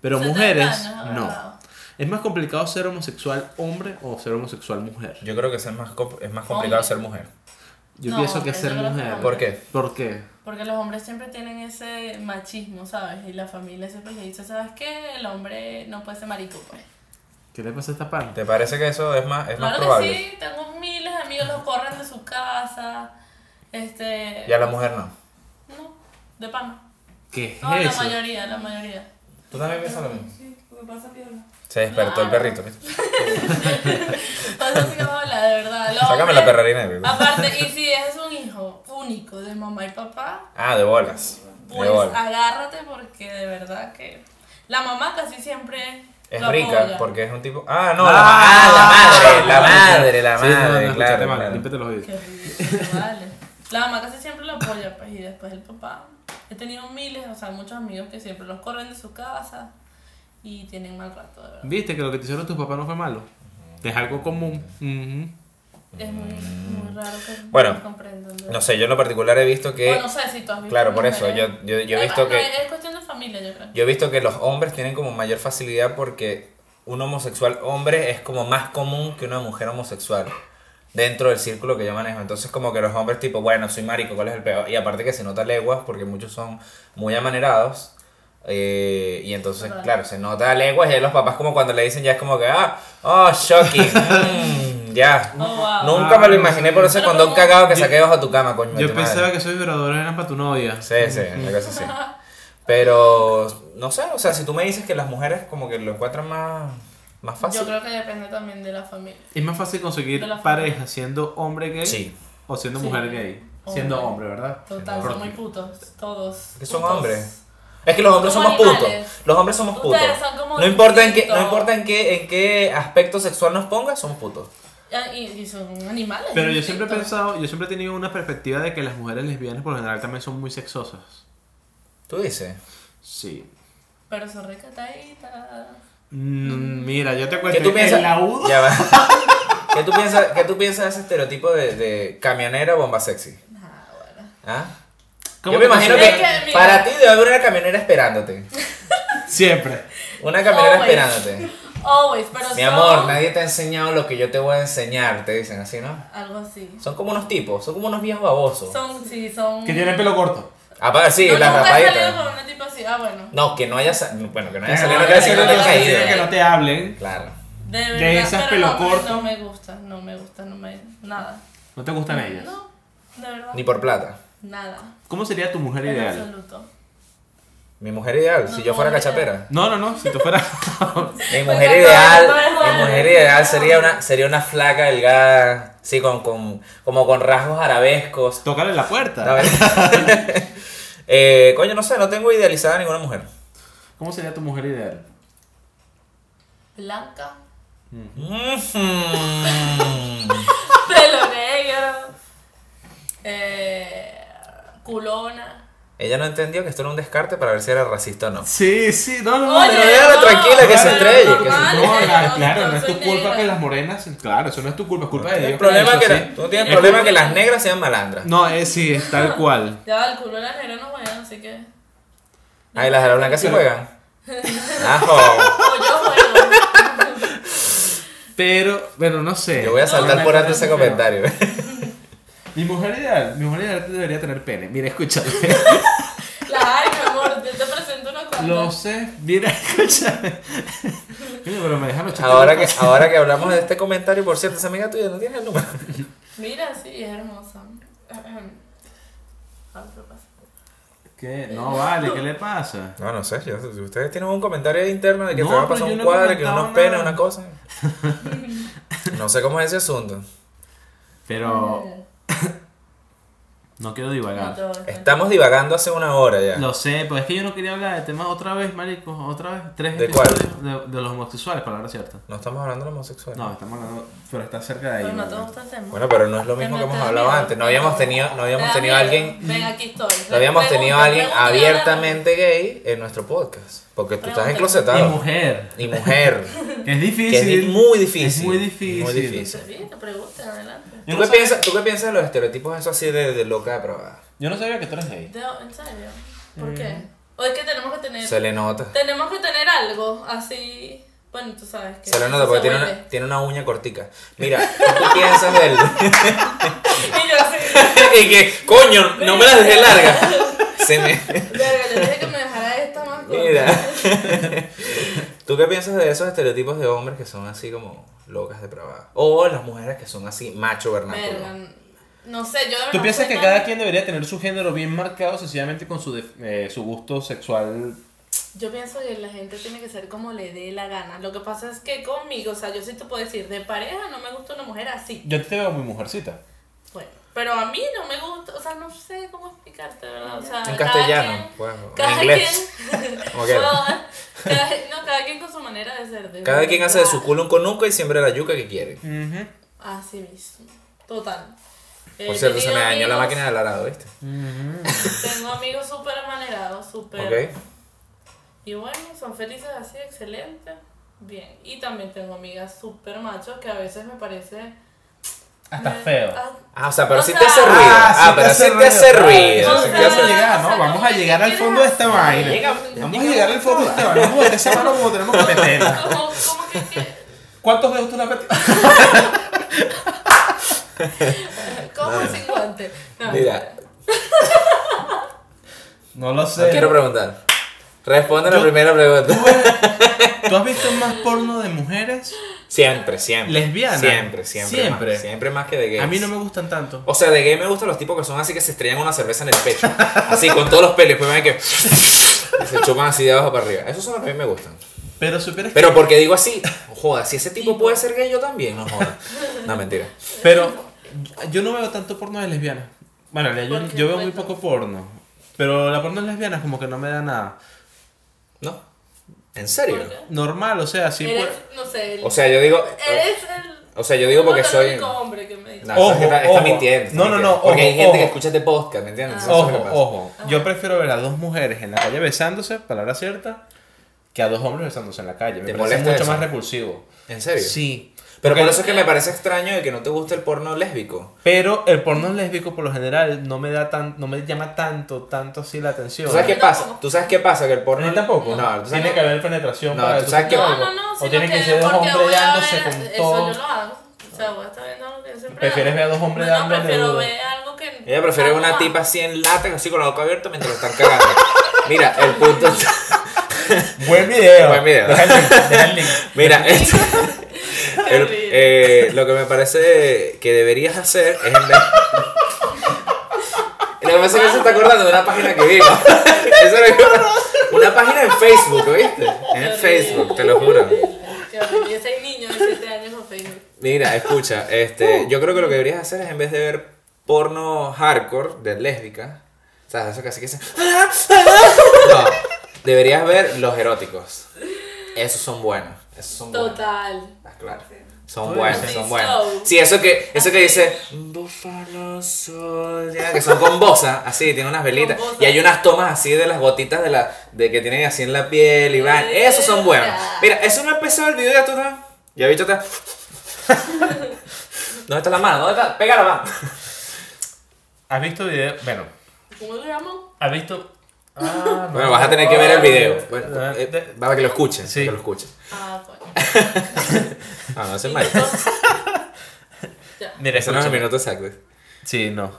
Pero 70 mujeres, años, no. Es más complicado ser homosexual hombre o ser homosexual mujer. Yo creo que es más, comp- es más complicado Hombre. ser mujer. Yo No, pienso que ser mujer. ¿Por qué? ¿Por qué? Porque los hombres siempre tienen ese machismo, ¿sabes? Y la familia siempre le dice, ¿sabes qué? El hombre no puede ser marico, pues. ¿Qué le pasa a esta pan? ¿Te parece que eso es más, es más Claro probable? que sí, tengo miles de amigos, los corren de su casa. Este. Y a la mujer no. No, de pana. ¿Qué es No, la eso? mayoría, la mayoría. ¿Tú también piensas lo mismo? Sí, porque pasa piola. Se despertó el perrito. ¿viste? Pasa piola, de verdad. Los Sácame hombres- la perrarina. bebé. Aparte, y si es un hijo único de mamá y papá, Ah, de bolas. De pues bolas. agárrate porque de verdad que la mamá casi siempre Es lo rica porque es un tipo. Ah, no, Ah, la, ah, la madre, la madre, la Sí, no, no, madre, escúchate claro. mal, claro. límpiate los oídos. Qué vale. La mamá casi siempre lo apoya, pues, y después el papá. He tenido miles, o sea, muchos amigos que siempre los corren de su casa y tienen mal rato, de verdad. ¿Viste que lo que te hicieron tus papás no fue malo? Es algo común. Es muy, muy raro que Bueno, no sé, yo en lo particular he visto que. Bueno, no sé si tú has visto. Claro, por eso, yo, yo, yo he visto que. Es cuestión de familia, yo creo. Yo he visto que los hombres tienen como mayor facilidad porque un homosexual hombre es como más común que una mujer homosexual dentro del círculo que yo manejo. Entonces como que los hombres tipo, bueno, soy marico, ¿cuál es el peor? Y aparte que se nota leguas porque muchos son muy amanerados. Eh, y entonces, claro, se nota leguas y ahí los papás como cuando le dicen ya es como que, ah, oh, shocking, mm, ya. Oh, wow. Nunca me lo imaginé por ese condón como- cagado que Yo- saqué bajo tu cama, coño. Yo madre. pensaba que esos vibradores eran para tu novia. Sí, sí, una cosa así. Pero, no sé, o sea, si tú me dices que las mujeres como que lo encuentran más, más fácil. Yo creo que depende también de la familia. Es más fácil conseguir la pareja siendo hombre gay Sí, o siendo Sí. mujer gay. Siendo hombre, ¿verdad? Total, ¿Por son muy putos, todos. que son putos. hombres. Es que los hombres somos putos. Los hombres somos putos. Ustedes son como No importa en qué, no importa en qué, en qué aspecto sexual nos pongas, somos putos. Ah, Y, y son animales. Pero yo siempre he pensado, yo siempre he tenido una perspectiva de que las mujeres lesbianas por lo general también son muy sexosas. Tú dices. Sí. Pero son recataditas. Mm, mira, yo te cuento. ¿Qué tú piensas? En la U. Ya va. ¿Qué tú piensas, qué tú piensas de ese estereotipo de, de camionera bomba sexy? Nah, bueno. ¿Ah? ¿Cómo Yo me imagino que, para ti debe haber una camionera esperándote. Siempre. Una camionera Always. esperándote. Always, pero Mi son amor, nadie te ha enseñado lo que yo te voy a enseñar, te dicen así, ¿no? Algo así. Son como unos tipos, son como unos viejos babosos. Son, sí, son. Que tienen pelo corto. Ah, sí, con una tipo así. Ah, bueno. No, que no haya salido. Bueno, que no haya salido, no no quiere decir que no te caído. que no te hablen. Claro. De verdad. De esas pero pelo no, corto. No me gusta, no me gusta, no me. Nada. ¿No te gustan ellas? No, de verdad. Ni por plata. Nada. ¿Cómo sería tu mujer En ideal? absoluto. Mi mujer ideal, No, si yo fuera cachapera. No, no, no. Si tú fueras. Mi Me mujer ideal, mi mujer ideal sería una, sería una flaca delgada, sí, con, con, como con rasgos arabescos. Tócale la puerta. ¿sabes? eh, coño, no sé, no tengo idealizada ninguna mujer. ¿Cómo sería tu mujer ideal? Blanca. Pelo negro. Eh, culona. Ella no entendió que esto era un descarte para ver si era racista o no. Sí, sí, no, no, Oye, no, no, tranquila, que se estrelle, que se- normal, No, la- no, claro, no es tu culpa negra. que las morenas. Claro, eso no es tu culpa, es culpa de El Dios. problema que la- tú tienes problema que las negras sean malandras. No, es sí, es tal cual. Ya el culo de la negra no juegan, así que. Ay, las de la blanca sí juegan. Ajo. O yo juego. Pero, bueno, no sé. Yo voy a saltar No, por alto ese comentario. Mi mujer ideal, mi mujer ideal debería tener pene. Mira, escúchame. Las hay, mi amor, yo te presento una cuanta. Lo sé, mira, escúchame. Mira, pero me dejan los Ahora que, ahora que hablamos de este comentario, por cierto, esa amiga tuya no tiene el número. Mira, sí, es hermosa. ¿Qué? No vale, ¿qué le pasa? No, no sé. Yo, si ustedes tienen un comentario interno de que No, te va a pasar un no cuadro, que unos nada. una cosa. No sé cómo es ese asunto. Pero no quiero divagar. Estamos divagando hace una hora ya. Lo sé, pues es que yo no quería hablar de temas otra vez, marico, otra vez. Tres ¿De cuál? de, de los homosexuales, palabra cierta. No estamos hablando de homosexuales. No, estamos hablando, pero está cerca de ahí. Pero no ¿no? te gusta el tema. Bueno, pero no es lo mismo que hemos hablado antes. No habíamos tenido, no habíamos tenido a alguien, Ven, aquí estoy. no habíamos tenido a alguien abiertamente gay en nuestro podcast. Porque tú estás Pregunta. Y enclosetado. mujer, Y mujer. que es difícil. Que es muy difícil. Es muy difícil. Muy pregunta. difícil. Sí, te preguntan, adelante. ¿Tú no qué, sabía- piensas, ¿Tú qué piensas de los estereotipos eso así de, de loca de probada? Yo no sabía que tú eres gay. ¿En serio? ¿Por qué? O es que tenemos que tener... Se le nota. Tenemos que tener algo así... Bueno, tú sabes que... Se le nota porque tiene una, tiene una uña cortica. Mira, ¿tú qué piensas del...? Y yo así... y que, coño, no me las dejé largas. Se me... Verga, yo dije que me dejara esta más corta. Mira. ¿Tú qué piensas de esos estereotipos de hombres que son así como locas depravadas? O las mujeres que son así macho vernáculo. No sé, yo de verdad ¿Tú piensas que cada quien debería tener su género bien marcado sencillamente con su, def- eh, su gusto sexual? Yo pienso que la gente tiene que ser como le dé la gana. Lo que pasa es que conmigo, o sea, yo sí te puedo decir, de pareja no me gusta una mujer así. Yo te veo muy mujercita. Bueno, pero a mí no me gusta, o sea, no sé cómo explicarte, ¿verdad? O sea, En cada castellano, quien- pues, o en cada inglés. quien- Como quieras. no, cada, no, cada quien con su manera de ser. de Cada verdad. quien hace de su culo un conuco y siembra la yuca que quiere. Así mismo, total. Por He cierto, se me dañó la máquina del arado, ¿viste? Tengo amigos súper amanerados, súper... Ok. Y bueno, son felices así, excelente. Bien. Y también tengo amigas súper machos que a veces me parece... Hasta me- feo. ah, Ah, o sea, pero sí sea- te hace ruido. Ah, Ah, pero hace te hace ruido, Vamos a llegar, ¿no? Vamos a llegar al fondo de esta vaina. Llega- Vamos a llegar al fondo de esta vaina. Vamos a botar esa mano como tenemos que meterla. ¿Cuántos dedos tú le metes? como sin guante. No, Mira, No lo no sé. quiero preguntar. Responde la primera pregunta. ¿Tú has visto más porno de mujeres? Siempre, siempre. ¿Lesbianas? Siempre, siempre. Siempre. Más, siempre más que de gays. A mí no me gustan tanto. O sea, de gay me gustan los tipos que son así que se estrellan una cerveza en el pecho. Así, con todos los pelos. Después ven que. y se chupan así de abajo para arriba. Esos son los que a mí me gustan. Pero supieras que- Pero porque digo así, joda, si ese tipo puede ser gay, yo también, no joda. No, mentira. Pero yo no veo tanto porno de lesbianas. Bueno, en realidad ¿Por yo, yo veo muy poco porno. Pero la porno lesbiana como que no me da nada. ¿No? ¿En serio? Normal, o sea, sí Eres, puede- no sé, el- O sea, yo digo. eres el... O sea, yo digo porque soy. único hombre que me dice. No, Ojo, eso es que está, está ojo. mintiendo. está No, no, mintiendo. no, Porque hay ojo, gente que escucha este podcast, ¿me entiendes? Ah. Es Ojo. Yo prefiero ver a dos mujeres en la calle besándose, palabra cierta, que a dos hombres besándose en la calle. Me ¿Te parece molesta mucho eso? más repulsivo. ¿En serio? Sí. Pero por eso es que me parece extraño de que no te guste el porno lésbico. Pero el porno lésbico por lo general no me da tan, no me llama tanto, tanto así la atención. ¿Tú sabes qué No, pasa? ¿Tú sabes qué pasa? Que el porno. ¿A ti tampoco? No, ¿tú sabes Tiene qué- que haber penetración No, para tú eso sabes que- No, no, no, O tienen que ser dos porque hombres voy a dándose ver- con Eso todo. yo lo hago. O sea, voy a estar viendo algo que siempre Prefieres ver a dos hombres no, dándole prefiero ver algo que... Ella prefiere una más. tipa así en látex, así con la boca abierta mientras lo están cagando. Mira, el punto. Buen video. Buen video. Deja el link, deja el link. Mira, esto- el- eh, lo que me parece que deberías hacer es en vez. Lo que pasa es que se está acordando de una página que vimos. Eso una página en Facebook, ¿oíste? En Facebook, te lo juro. horrible, Qué horrible. Y ese niño de 7 años con Facebook. Mira, escucha, este, yo creo que lo que deberías hacer es en vez de ver porno hardcore de lésbica, ¿sabes? Eso así que se... No, deberías ver los eróticos. Esos son buenos. Esos son buenos. Total. Ah, claro. Son dices. son so. Sí, eso que, eso que dice Búfalo que son con bosa, así, tiene unas velitas. Con bosa. Y hay unas tomas así de las gotitas de la de que tienen así en la piel y van. Esos son buenos. Mira, eso no ha empezado el video ya tú estás. Ya bicho está. ¿Dónde está la mano? ¿Dónde está? Pega la mano. ¿Has visto video? Bueno, ¿Cómo se llama? ¿has visto? Ah, Bueno, vas a tener que ver el video. Bueno, Ah, eh, para que lo escuchen. Sí. para que lo escuchen. Ah, coño. Ah, no, ese es Ya. Mira, Ese no es el escúchame. minuto exacto. Sí, no.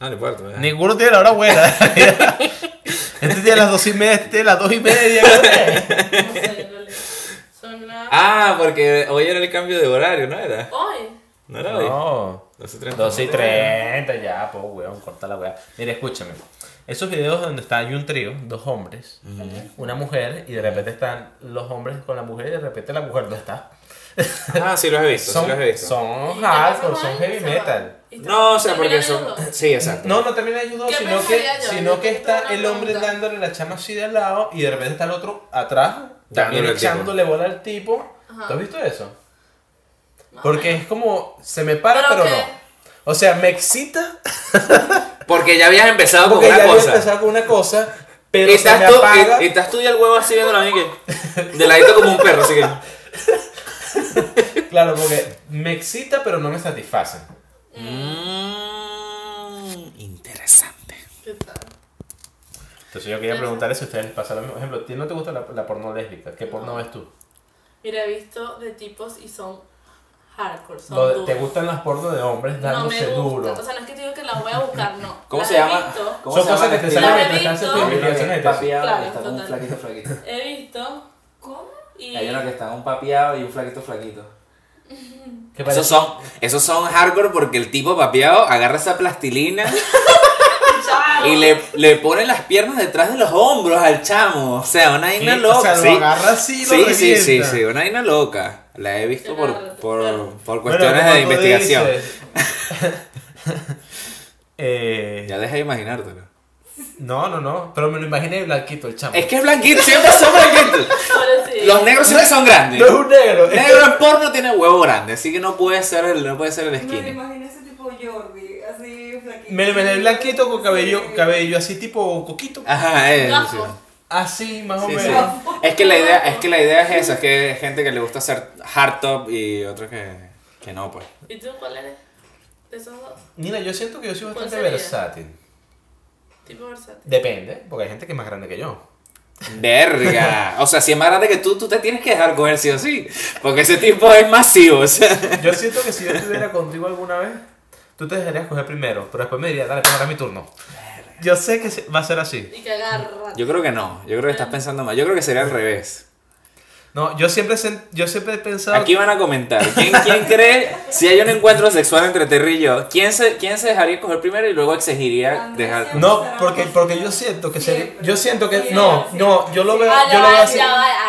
No, no importa. ¿verdad? Ninguno tiene la hora buena. este tiene las dos y media, este tiene las dos y media. No sé, en realidad. Son las... Ah, porque hoy era el cambio de horario, ¿no era? Hoy. ¿No era hoy? No. 12.30. 12 y 30, ya, pues, weón, corta la weá. Mira, escúchame. Esos videos donde está hay un trío, dos hombres, una mujer, y de repente están los hombres con la mujer, y de repente la mujer no está. Ah, sí los he visto, Son, sí los he visto. son ¿Y qué hardcore, son heavy metal. ¿Y te- No, o sea, porque son... Sí, exacto. No, no termina ¿Qué sino que, sino que te está el hombre dándole la chama así de lado y de repente está el otro atrás, también al echándole bola al tipo. ¿Tú has visto eso? Porque es como, se me para ¿Pero no. O sea, me excita Porque ya habías empezado con porque ya una había cosa. empezado con una cosa, pero y se estás me tú, apaga. y, y estás tú y el huevo así viendo a mí que... De ladito como un perro, así que... Claro, porque me excita pero no me satisface. Mmm, interesante. ¿Qué tal? Entonces yo quería preguntarle si a ustedes les pasa lo mismo. Por ejemplo, ¿a ti no te gusta la, la porno lésbica? ¿Qué porno No. ves tú? Mira, he visto de tipos y son hardcore, son Lo de- duros. ¿Te gustan las pornos de hombres No me dándose gusta. duro? O sea, no es que te digo que las voy a buscar, no. ¿Cómo Las se he llama? visto. ¿Cómo Son se llama cosas que el te salen La he mientras estás visto. haciendo investigaciones. papiado Claro, y está con un total. flaquito flaquito. He visto ¿Cómo? Y... Hay uno que está un papiado y un flaquito flaquito. ¿Qué Esos son, esos son hardcore porque el tipo papiado agarra esa plastilina y le, le pone las piernas detrás de los hombros al chamo. O sea, una vaina Sí, loca. O sea, sí. lo agarra así y lo Sí, sí, sí, sí, una vaina loca. La he visto por, por, por cuestiones de investigación. eh, Ya deja de imaginártelo. No, no, no. Pero me lo imaginé blanquito el chamo. Es que es blanquito, siempre son blanquitos. Sí. Los negros siempre son grandes. No es un negro. es Negro en porno tiene huevo grande, así que no puede ser el, no puede ser el Me lo skinny. imaginé ese tipo Jordi, así flaquito. Me lo imaginé blanquito con cabello, cabello así tipo coquito. Ajá, es. Gafo. Así, más o menos. Es que la idea, es que la idea es esa, es que hay gente que le gusta hacer hardtop y otros que, que no, pues. ¿Y tú cuál eres? De esos dos. Mira, yo siento que yo soy ¿Cuál bastante versátil. Tipo versátil. Depende, porque hay gente que es más grande que yo. Verga. O sea, si es más grande que tú, tú te tienes que dejar coger sí o sí. Porque ese tipo es masivo, o sea. Yo siento que si yo estuviera contigo alguna vez, tú te dejarías coger primero, pero después me dirías, dale, pues ahora es mi turno. Yo sé que va a ser así. Y que agarra. Yo creo que no, yo creo que estás pensando mal. Yo creo que sería al revés. No, yo siempre, yo siempre he pensado... Aquí van a comentar. ¿Quién, quién cree, si hay un encuentro sexual entre Terry y yo, ¿quién se, quién se dejaría coger primero y luego exigiría Andrés dejar... No, porque, más- porque yo siento que sería, Siempre. yo siento que no, no, yo lo veo, Ah, yo lo veo así,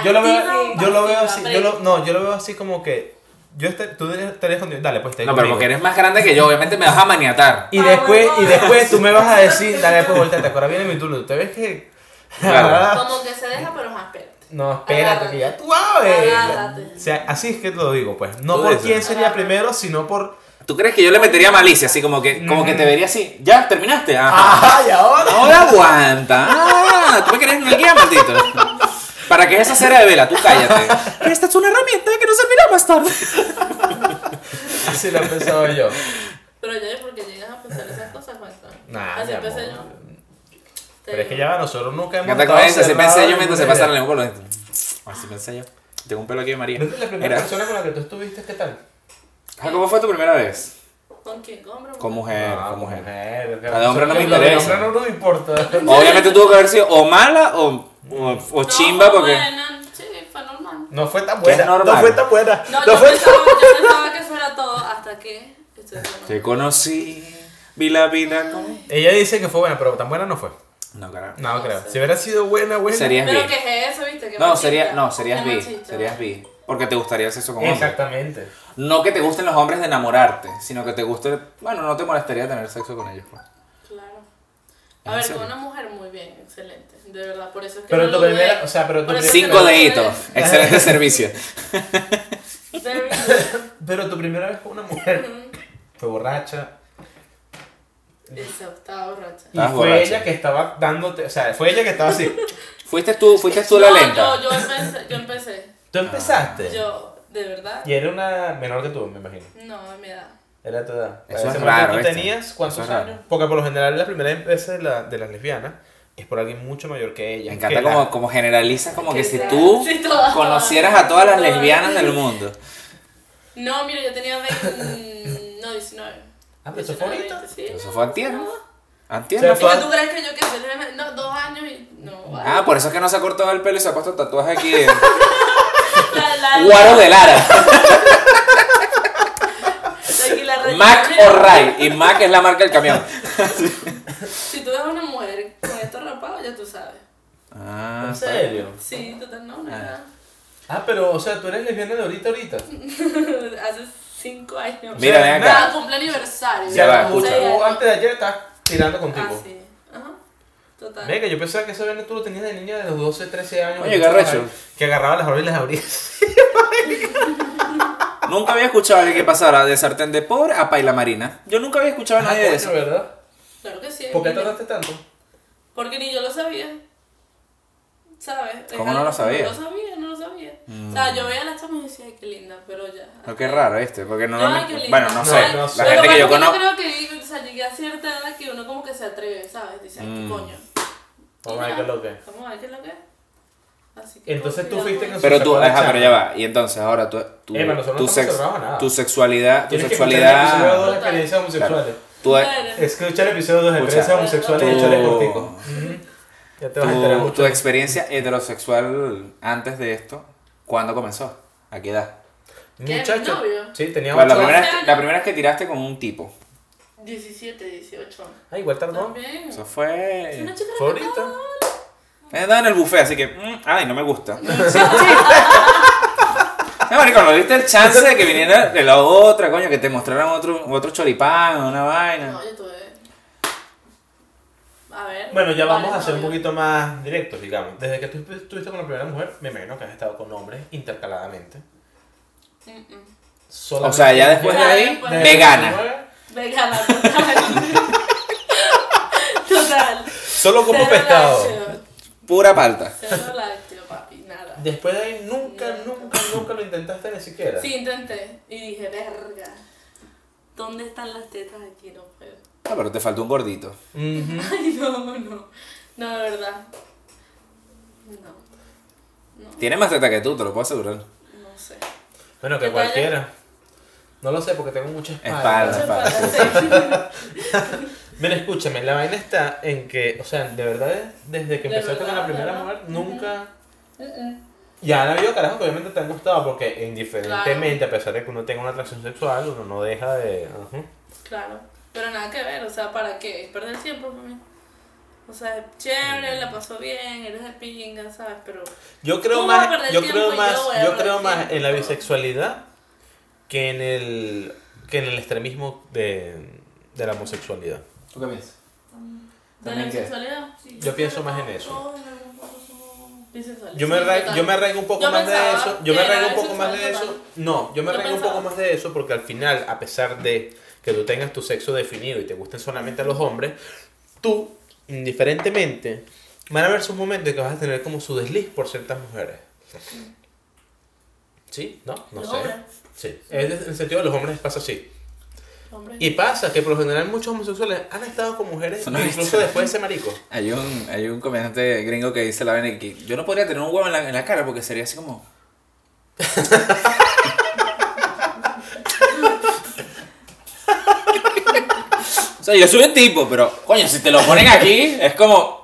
yo lo veo, yo lo veo así, yo lo, no, yo lo veo así como que yo este, tú estarías contigo, dale, pues te No, pero porque eres más grande que yo, obviamente me vas a maniatar. y Ah, después, bueno. y después tú me vas a decir, dale, pues volteate, ahora viene mi turno, ¿te ves que? Claro. Como que se deja, pero ajá, espérate. No, espérate, que ya tú sabes. O sea, así es que te lo digo, pues. No por quién sería Agárrate. primero, sino por. ¿Tú crees que yo le metería malicia? Así como que, como que te vería así. ¿Ya? ¿Terminaste? Ajá. ¡Ay, ahora! Ahora aguanta. Ah, tú me querés en el guía, maldito. ¿Para qué es esa cera de vela? Tú cállate. Esta es una herramienta que nos servirá más tarde. Así lo he pensado yo. Pero ya, porque llegas a pensar esas cosas, cuéntame. Nah, Así empecé yo. Pero es que ya va, nosotros nunca hemos. Canta con estado eso, así pensé yo en mientras se una pasa la idea. lengua por dentro. Así pensé yo. Tengo un pelo aquí de María. ¿No es la primera persona con la que tú estuviste? ¿Qué tal? Ah, ¿Cómo fue tu primera vez? ¿Con quién? ¿Con hombre o Con mujer? Ah, con mujer. mujer. A de hombre no me interesa. hombre no nos importa. Obviamente tuvo que haber sido o mala o, o, o chimba no, porque... Buena, sí, fue normal. No fue tan buena. es normal. No fue tan buena. No, No, yo, fue pensaba, yo pensaba que eso era todo hasta que. Estoy Te conocí, vi la vida con... Ella dice que fue buena, pero tan buena no fue. No, carajo. No, No creo. sé. Si hubiera sido buena, buena. Serías Pero bi. que es eso, ¿viste? Qué No, sería, no, serías bi. machista. Serías bi. Porque te gustaría el sexo con hombres. Exactamente. No que te gusten los hombres de enamorarte, sino que te guste... Bueno, no te molestaría tener sexo con ellos. pues. Claro. A ¿En ver, serio? con una mujer muy bien, excelente. De verdad, por eso es que Pero no tu primera, o sea, pero tu Por eso pri- es que Cinco deditos. Excelente servicio. Pero tu primera vez con una mujer fue borracha. Esa, estaba borracha. Y Estabas fue borracha. ella que estaba dándote, o sea, fue ella que estaba así. Fuiste tú, fuiste tú la No, lenta. Yo, yo empecé, yo empecé. Tú empezaste. Yo, de verdad, Y era una menor que tú, me imagino. no, en mi edad. Era tu edad. Eso es raro, ¿Tú ¿viste? tenías cuántos Eso es raro. años? Porque por lo general la primera vez de, la, de las lesbianas es por alguien mucho mayor que ella. Me encanta que la- como, como generalizas, como que Que si sea- tú sí, todas. conocieras a todas las lesbianas del mundo. No, mira, yo tenía 20, no, 19. Ah, pero eso fue 19, ahorita. 20, sí, Eso no, fue antier. no. Antier, O sea, ¿no ¿Y fue? tú crees que yo que? No, dos años y. No, vale. Ah, por eso es que no se ha cortado el pelo y se ha puesto tatuaje aquí. de- Guaro de Lara. Mac o Ray. Y Mac es la marca del camión. Si tú ves a una mujer con esto rapado, ya tú sabes. Ah, ¿En serio? Sí, total, no, nada. Ah, pero, o sea, tú eres lesbiana de ahorita, ahorita. Hace cinco años. Mira, ven acá. Nada, cumple aniversario. Ya va, mucho- escucha. o antes de ayer estabas tirando contigo. Ah, sí. Ajá. Total. Venga, yo pensaba que esa vaina tú lo tenías de niña de los 12, 13 años. Oye, ahí, Que agarraba las barbas y las abría. Nunca había escuchado a alguien que pasara de sartén de pobre a paila marina. Yo nunca había escuchado a Ah, nadie de eso. ¿verdad? Claro que sí. ¿Por qué tardaste tanto? Porque ni yo lo sabía. ¿Sabes? Es ¿Cómo no lo sabía? No lo sabía, no sabía. O sea, yo veía a las chamas y decía, ay, qué linda, pero ya. Pero qué raro este, porque no, Yo, no- qué bueno, no No, sé. no sé. La Pero gente que yo conozco. creo que o sea, llegué a cierta edad que uno como que se atreve, ¿sabes? Dice, ay, Mm. qué coño. Vamos a ver qué es lo que es. Vamos a ver qué es lo que es. Así que Entonces tú fuiste con. Pero tú, sacó pero ya va. Y entonces ahora tú, tu, Eva, nosotros tu, no sex- nada. tu sexualidad, tu Tienes que escuchar el episodio sexualidad. 2 de experiencias homosexuales. Tu, Eres. Escucha el episodio 2 de experiencias homosexuales y Tú- échale cortico. Ya te vas a enterar tu, mucho. tu experiencia heterosexual antes de esto, ¿cuándo comenzó? ¿A qué edad? ¿Qué? Muchacho. ¿Mi novio? Sí, tenía Bueno, la, 8 primera años. vez, la primera vez que tiraste con un tipo. 17, 18. Ah, igual tardó. También. Eso fue. Una chica Fue ahorita. Andaba en el buffet, así que. mm, ay, no me gusta. No, marico, no diste el chance de que viniera de la otra, coño, que te mostraran otro, otro choripán o una vaina. No, yo tuve. A ver. Bueno, ya vamos a ser un poquito más directos, digamos. Desde que tú estuviste con la primera mujer, me imagino que has estado con hombres intercaladamente. Mm, mm. Solamente O sea, ya después de Ya ahí, después de- vegana. 19, Vegana, total. total. Solo como Cero pescado. lácteo, Pura palta. Cero lácteo, papi, nada. Después de ahí, nunca, nunca, nunca lo intentaste ni siquiera. Sí, intenté. Y dije, verga. ¿Dónde están las tetas aquí? No puedo. Ah, pero te faltó un gordito. Ay, no, no. No, de verdad. No. No, Tiene más teta que tú, te lo puedo asegurar. no sé. Bueno, que cualquiera. No lo sé porque tengo mucha espalda. Espalda. Espalda, Mira, escúchame, la vaina está en que, o sea, de verdad, desde que empezaste con la primera mujer, nunca... Mm, mm. Ya han habido carajos que obviamente te han gustado porque indiferentemente, a pesar de que uno tenga una atracción sexual, uno no deja de... Claro. Pero nada que ver, o sea, ¿para qué? Perder tiempo para mí. O sea, es chévere, la pasó bien, eres de pinga, ¿sabes? Pero. Yo creo más, yo creo más, yo yo creo más tiempo. en la bisexualidad que en el que en el extremismo de, de la homosexualidad. ¿Tú qué piensas? ¿De la bisexualidad? Yo pienso más en eso. Yo me, Sí, arra- total. yo me arraigo un poco Yo más de eso. Yo me arraigo un poco más de bisexual eso. No, yo me arraigo un poco más de eso porque al final, a pesar de que tú tengas tu sexo definido y te gusten solamente los hombres, tú, indiferentemente, van a haber sus momentos en que vas a tener como su desliz por ciertas mujeres. ¿Sí? ¿No? No Los sé. hombres. Sí. Es en el sentido de los hombres pasa así. Hombre. Y pasa que por lo general muchos homosexuales han estado con mujeres no incluso visto. después de ese marico. Hay un, hay un comediante gringo que dice la vaina que yo no podría tener un huevo en la, en la cara porque sería así como. o sea, yo soy un tipo, pero coño, si te lo ponen aquí, es como.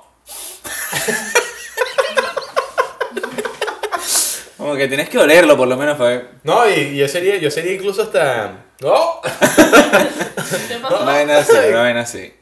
como que tienes que olerlo por lo menos para ver. No, y, y yo sería, yo sería incluso hasta. ¡No! ¿Qué Una pasó? vaina así, una vaina así.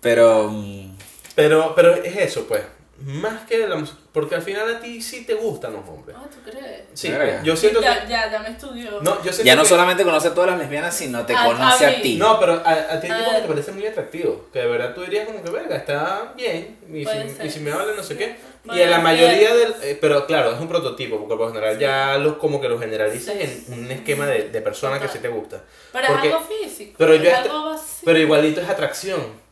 Pero. mm, Pero, pero es eso, pues. Más que la mus- porque al final a ti sí te gustan los hombres. Ah, ¿tú crees? Sí, Verga. yo siento que ya, ya, ya me estudió. no, yo Ya no que- solamente conoce a todas las lesbianas, sino te A- conoce a a ti. No, pero a, a ti hay tipos que te parecen muy atractivos, que de verdad tú dirías como que verga, está bien, y, Puede si, ser. y si me hablan no sé qué. Y en la mayoría del, eh, pero claro, es un prototipo, porque por lo general ya los como que los generalizas Sí. en un esquema de, de personas que sí te gusta. Pero Porque- es algo físico. pero es yo algo vacío. Pero igualito es atracción.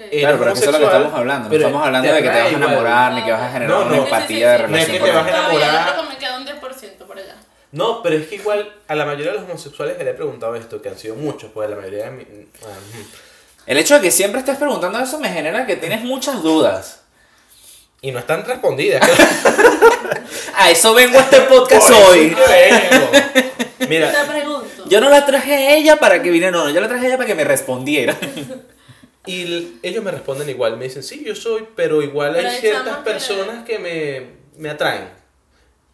Eh, Claro, pero eso es lo que estamos hablando. No pero estamos hablando de que te vas a enamorar, ni que vas a generar No, una empatía de Sí, sí, sí. No es relación que te vas a enamorar. queda un 10% por allá. No, pero es que igual a la mayoría de los homosexuales que le he preguntado esto, que han sido muchos, pues la mayoría de mi... ah, ujú. El hecho de que siempre estés preguntando eso me genera que tienes muchas dudas. Y no están respondidas. A eso vengo a este podcast Por eso hoy. Mira, Te pregunto. Yo no la traje a ella para que viniera, no, no, yo la traje a ella para que me respondiera. Y ellos me responden igual, me dicen, sí, yo soy, pero igual Pero hay ciertas chamas que- personas que me, me atraen.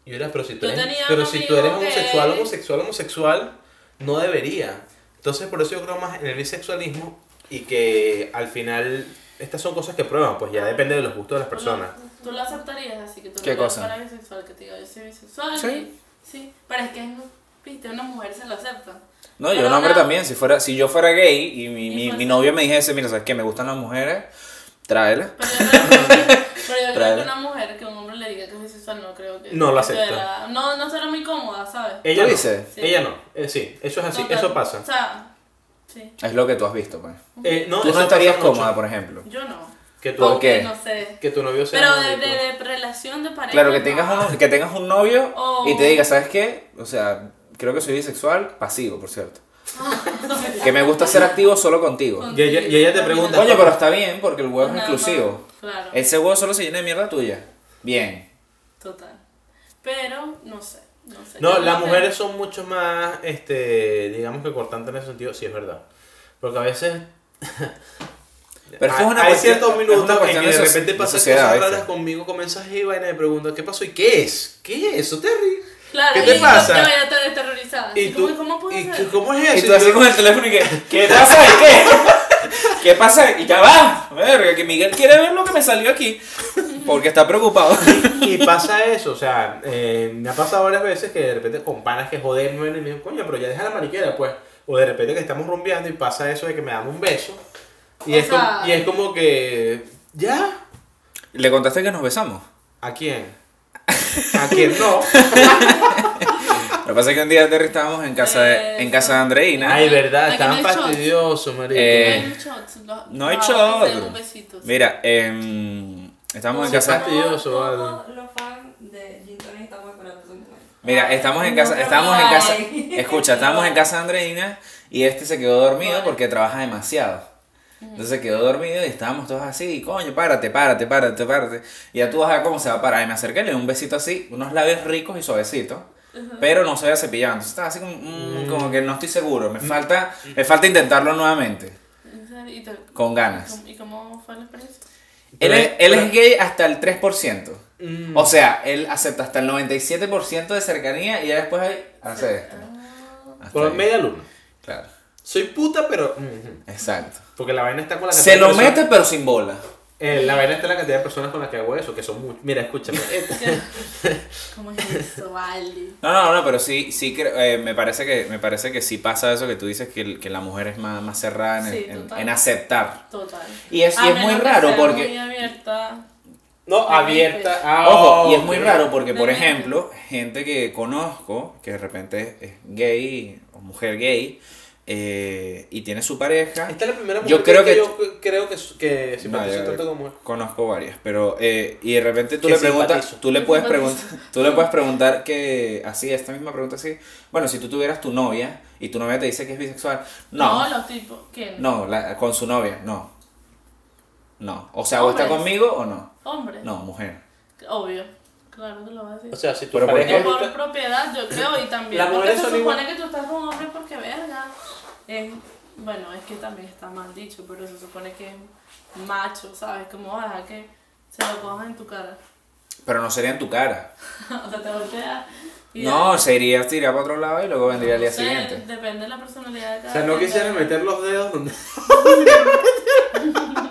Y yo era, pero si tú Yo eres, pero si tú eres amigo que- homosexual, homosexual, homosexual, no debería. Entonces, por eso yo creo más en el bisexualismo y que al final estas son cosas que prueban, pues ya depende de los gustos de las personas. ¿Tú lo aceptarías así que tú ¿Qué cosa? para bisexual? Que te diga, yo soy bisexual. Sí. y- sí. Pero es que, viste, una mujer se lo acepta. No, yo un hombre una- también, si fuera, si yo fuera gay y mi, mi, mi novio me dijese, mira, ¿sabes qué? Me gustan las mujeres, tráela. Pero yo creo, pero yo creo que una mujer que un hombre le diga que es bisexual no creo que... No lo que acepta. No, no será muy cómoda, ¿sabes? Ella ¿Tú no. dices? Sí. Ella no. Eh, sí, eso es así, No, pero- eso pasa. O sea, sí. Es lo que tú has visto, pues. Eh, no, Tú no estarías cómoda, por ejemplo. Yo no. Que tu, ¿Por qué? No sé. que tu novio sea Pero de, bonito. de, de relación de pareja. Claro, que no. tengas un, que tengas un novio Oh. y te diga, ¿sabes qué? O sea, creo que soy bisexual, pasivo, por cierto. que me gusta ser activo solo contigo. Y ella- y ella te pregunta, Coño, pero está bien porque el huevo es exclusivo. más, Claro. Ese huevo solo se llena de mierda tuya. Bien. Total. Pero, no sé. No, sé. No, las mujeres son mucho más, este, digamos que cortantes en ese sentido, sí es verdad. Porque a veces Pero es que es una hay cuestión- ciertos es una minutos en cuestión que de de repente de sociedad, cosas raras conmigo con mensajes y vaina y me preguntan, ¿qué pasó? ¿Y qué es? ¿Qué es eso, Terry? Claro, ¿Qué te y pasa? Yo ya te terrorizada. ¿Y tú? ¿Cómo puede ¿Y tú- cómo es eso? Y tú así con el teléfono y que, ¿qué pasa? ¿Y qué? ¿Qué pasa? Y ya va. Verga, que Miguel quiere ver lo que me salió aquí. Porque está preocupado. Y pasa eso, o sea, eh, me ha pasado varias veces que de repente con panas que joderme y me dicen, coño, pero ya deja la mariquera, pues. O de repente que estamos rumbeando y pasa eso de que me dan un beso. Y, es, como, y es como que, ¿ya? Le contaste que nos besamos. ¿A quién? ¿A quién no? Lo que pasa es que un día Terry estábamos en casa de, en casa de Andreina. Ay, verdad, estaban no shots. fastidiosos, marico. Eh, No hay shots, no hay shot. que se den un besito, sí. Mira, em, estábamos en casa. fastidioso, vale. los fans de Gin Tonic estamos esperando su momento. Mira, estamos en casa, No, estábamos en casa, escucha, estábamos en casa de Andreina y este se quedó dormido porque trabaja demasiado. Entonces se quedó dormido y estábamos todos así, coño, párate, párate, párate, párate. Y ya tú vas a ver cómo se va a parar. Y me acerqué, le di un besito así, unos labios ricos y suavecitos. Pero no se había cepillado. Entonces estaba así como, mm, como que no estoy seguro. Me falta, me falta intentarlo nuevamente. ¿En serio? ¿Y, te- Con ganas. ¿Y cómo fue la experiencia? Él es, él es gay hasta el 3%. Mm. O sea, él acepta hasta el 97% de cercanía y ya después ahí hace esto. Hasta Por media luna. Claro, Soy puta, pero... ujú. exacto. Porque la vaina está con la Se cantidad de lo personas- mete pero sin bola. Eh, la vaina está en la cantidad de personas con las que hago eso, que son muchas. Mira, escúchame. ¿Cómo es eso, vale? No, no, no, pero sí, sí creo- eh, me parece que me parece que sí pasa eso que tú dices que, que la mujer es más, más cerrada en, Sí, en- aceptar. Total. Y es, y es muy menos que raro porque Muy abierta. No, abierta. Ah, Ojo, y es muy raro porque, por ejemplo, gente que conozco, que de repente es gay o mujer gay, eh, y tiene su pareja, Esta es la primera mujer Yo creo que- yo creo que, que simpatizo tanto como él. conozco varias, pero eh, y de repente tú Que le preguntas, simpatizo. tú le puedes preguntar, tú le puedes preguntar que así esta misma pregunta así, bueno, si tú tuvieras tu novia y tu novia te dice que es bisexual, no, No, los tipos. ¿Quién? no, la- con su novia, no, no, o sea, o está Hombres. conmigo o no, Hombre. no, mujer. Obvio. Claro que lo vas a decir. O sea, si tu Pero ¿por pareja por ahorita- propiedad, yo creo, y también. Las porque se supone igual. que tú estás con un hombre porque, verga. Es, bueno, es que también está mal dicho, pero se supone que es macho, ¿sabes? Como vas a que se lo cojan en tu cara. Pero no sería en tu cara. o sea, te voltea. y No, ya. se iría, se iría para otro lado y luego vendría al día sé, siguiente. Depende de la personalidad de cada O sea, no quisiera meter los dedos donde.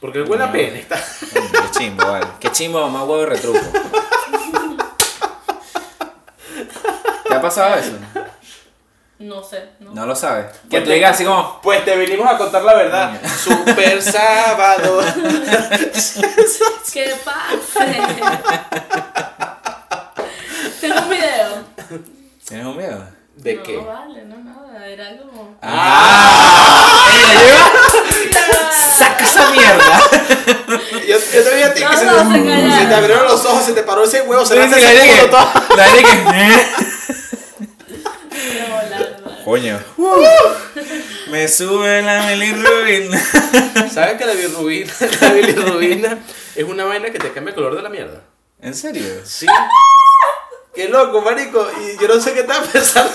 Porque huele a pene. Está... Qué chimbo, vale. Qué chimbo, mamá huevo de retruco. ¿Te ha pasado eso? No sé, no. No lo sabes. Que tú digas así como. Pues te vinimos a contar la verdad. Super sábado. ¿Qué pase? Tengo un video. ¿Tienes un miedo? ¿De no, qué? vale, no nada. Era como. ¡Ah! ¡Saca esa mierda! Yo, yo te vi a ti que se, te, se abrieron los ojos, se te paró ese huevo, se Sí, te sí, ese culo todo. La dije. ¿eh? Coño. Me sube la bilirrubina. ¿Sabes que la bilirrubina, la bilirrubina es una vaina que te cambia el color de la mierda? ¿En serio? Sí. Qué loco, marico. Y yo no sé qué estaba pensando.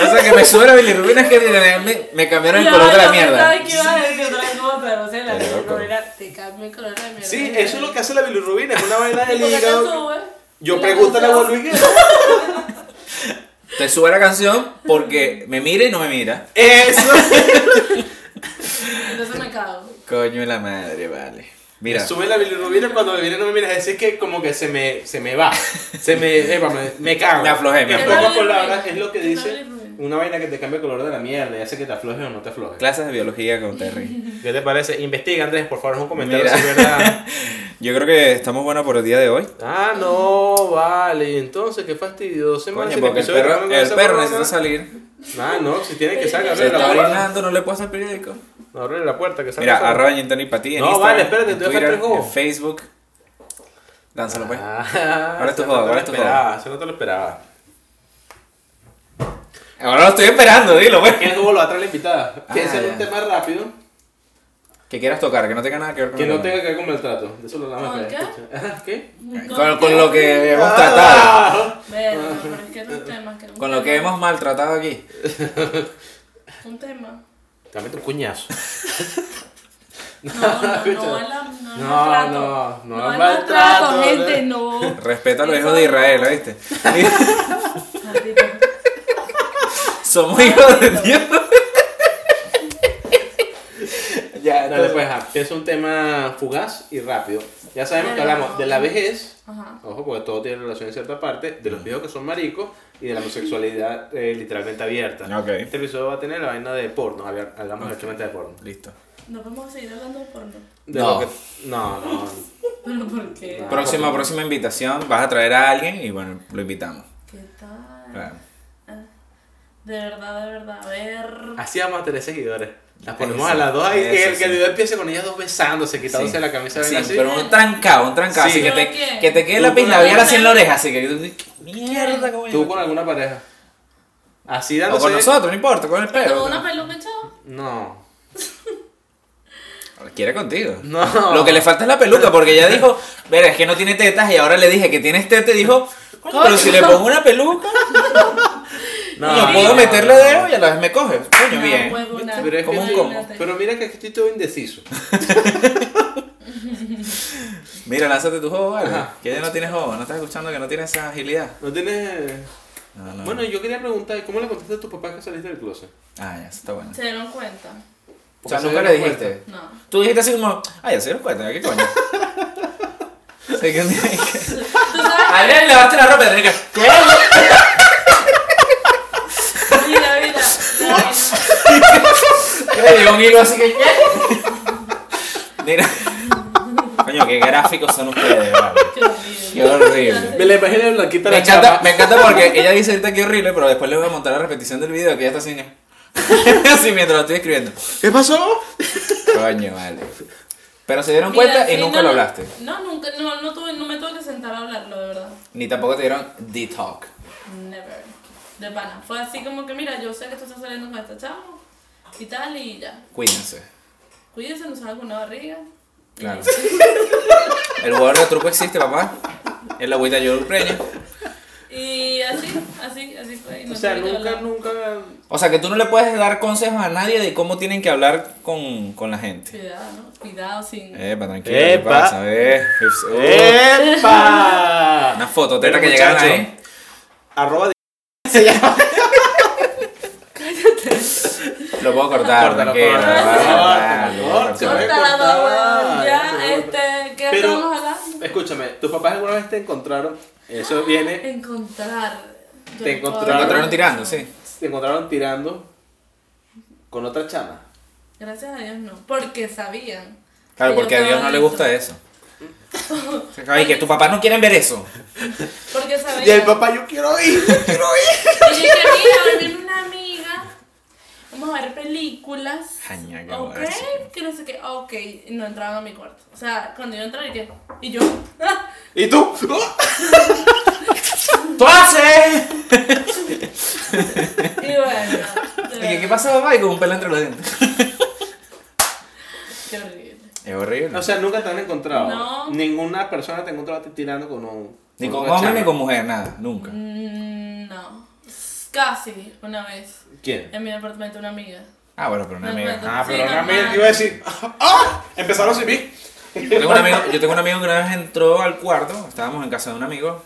O sea, que me sube la bilirrubina es que me, me cambiaron el color de la mierda. pensaba que iba a decir otra cosa, pero o sea, la Qué loco. bilirrubina te cambia el color de la mierda. Sí, eso es lo que hace la bilirrubina. Es una vaina del ¿Y por qué te hígado. Yo pregunto a la. Luis Te sube la canción porque me mira y no me mira. Eso. Entonces me cago. Coño de la madre, vale. Mira, sube la bilirrubina cuando me viene no me miras. Es decir, que como que se me, se me va. Se me, epa, me, me cago. Me aflojé, me En aflojé. pocas palabras, es lo que ¿Qué tal dice una vaina que te cambia el color de la mierda y hace que te aflojes o no te aflojes. clases de biología con Terry. ¿Qué te parece? Investiga, Andrés, por favor, es un comentario Mira. si es verdad. Yo creo que estamos buenos por el día de hoy. Ah, no, vale. Entonces, qué fastidio. Dos semanas Coño, porque el perro, el perro necesita salir. Ah, no, si tiene que salir, Se está orinando, no le puesto el periódico. No, abre la puerta, que salga Mira, solo. arroba ti en No, Instagram, vale, espérate, en te voy a hacer juego. en Facebook. Lánzalo pues. Ah, Ahora es tu juego, ahora es tu esperaba, Eso no te lo esperaba. Ahora lo estoy esperando, dilo pues. ¿Quién juego lo va a traer la invitada? Que Ah, ese es ya. un tema rápido, Que quieras tocar, que no tenga nada que ver con que el no tema. tenga que ver con maltrato. De eso lo hablamos ¿Con después. qué? Ajá, ¿Qué? Con, con lo que hemos Ah. tratado. Ver, pero es que un Con lo que tema- hemos maltratado aquí. Un tema. Dame tu cuñazo. No, no, no, no, no, No, no, no no maltrato, ¿no? gente, no. Respeta a los hijos de no. Israel. Maldito. Somos hijos de Dios. ya, Dale, pues, ajá. Es un tema fugaz y rápido. Ya sabemos que hablamos de la vejez, Ajá. ojo, porque todo tiene relación en cierta parte, de los viejos que son maricos y de la homosexualidad eh, literalmente abierta. Ok. Este episodio va a tener la vaina de porno, habla- hablamos directamente de porno. Listo. No podemos seguir hablando de porno. De No. lo que- no, no. Pero ¿por qué? No. Próxima, próxima invitación. Vas a traer a alguien y bueno, lo invitamos. ¿Qué tal? Claro. De verdad, de verdad. A ver. Así vamos a tener seguidores. Las ponemos Eso, a las dos ahí, eso, que el, que el video empiece con ellas dos besándose, quitándose Sí. la camisa Sí, así. pero un trancado, un trancado. Sí. Así que te, que te quede la con labial así en la oreja. Así que mierda, ¿cómo Tú con alguna pareja. Así O dándose. con nosotros, no importa, con el ¿Tengo pelo. una peluca, chavo? No. Quiere contigo. No. Lo que le falta es la peluca, porque ella dijo, ver, es que no tiene tetas y ahora le dije que tienes tetas y dijo, "Coño, pero si le pongo una peluca, No, puedo meterle dedo y a la vez me coge. Coño, No, bien. huevona. Pero, es Como un combo. pero mira que aquí estoy todo indeciso. Mira, lánzate tu juego, vale. Ajá. Que ella no tiene juego, no estás escuchando que no tiene esa agilidad. No tienes. No, no. Bueno, yo quería preguntar, ¿cómo le contaste a tu papá que saliste del closet? Ah, ya, eso está bueno. Se dieron cuenta. O sea, nunca le dijiste. No. Tú dijiste así como, ah, ya se dieron cuenta, ¿qué coño? Sé que un día dije, ¿Tú sabes? Adrián, lavaste la ropa y que, ¿qué? Mira, mira. la- ¿Qué le dio un hilo así que. Mira. Coño, qué gráficos son ustedes, vale. Qué horrible. Qué horrible. Me la imaginé blanquita Me la encanta, chapa. me encanta porque ella dice ahorita que horrible, pero después le voy a montar la repetición del video que ella está así. así mientras lo estoy escribiendo. ¿Qué pasó? Coño, vale. Pero se dieron Mira, cuenta y sí, nunca no, lo no, hablaste. No, nunca, no, no, tuve, no me tuve que sentar a hablarlo, de verdad. Ni tampoco te dieron the talk. Never. De pana. Fue así como que, mira, yo sé que tú estás saliendo con esta chava y tal, y ya. Cuídense. Cuídense, no salgan con una barriga. Claro. El jugador de truco existe, papá. Es la agüita yo preña. Y así, así, así fue. no O sea, nunca, hablar. nunca. O sea que tú no le puedes dar consejos a nadie de cómo tienen que hablar con, con la gente. Cuidado, ¿no? Cuidado sin. Epa, tranquilo. ¿qué Epa. pasa? Eh, uh, ¡Epa! Una foto, teta Pero, que llegaron ahí. Arroba de- se llama. Lo puedo cortar, Córtalo, córtalo, Ya, este, ¿qué Pero- estamos hablando? Escúchame, ¿tus papás alguna vez te encontraron? Eso viene, Encontrar. Te puedo- Te encontraron. encontraron tirando, sí. te encontraron tirando con otra chama. Gracias a Dios no. Porque sabían. Claro, que porque a Dios no le gusta eso. Ay, que tus papás no quieren ver eso. Porque sabían. Y el papá, yo quiero ir, yo quiero ir. Yo mira, viene una amiga. Vamos a ver películas. Jaña, qué Ok, sí. que no sé qué. Ok, y no entraban a mi cuarto. O sea, cuando yo entraba y que. Y yo. ¿Y tú? ¡Tú haces! y bueno. ¿Y qué, qué pasa, papá? Y con un pelo entre los dientes. Qué horrible. Es horrible. O sea, nunca te han encontrado. No. Ninguna persona te ha encontrado tirando con un. ni con otra hombre ni con mujer, nada, nunca. Mm, no. Casi una vez. ¿Quién? En mi departamento, una amiga. Ah, bueno, pero una amiga. Ah, pero una amiga te iba a decir. ¡Ah! Empezaron sin mí. Yo tengo, un amigo, yo tengo un amigo que una vez entró al cuarto, estábamos en casa de un amigo,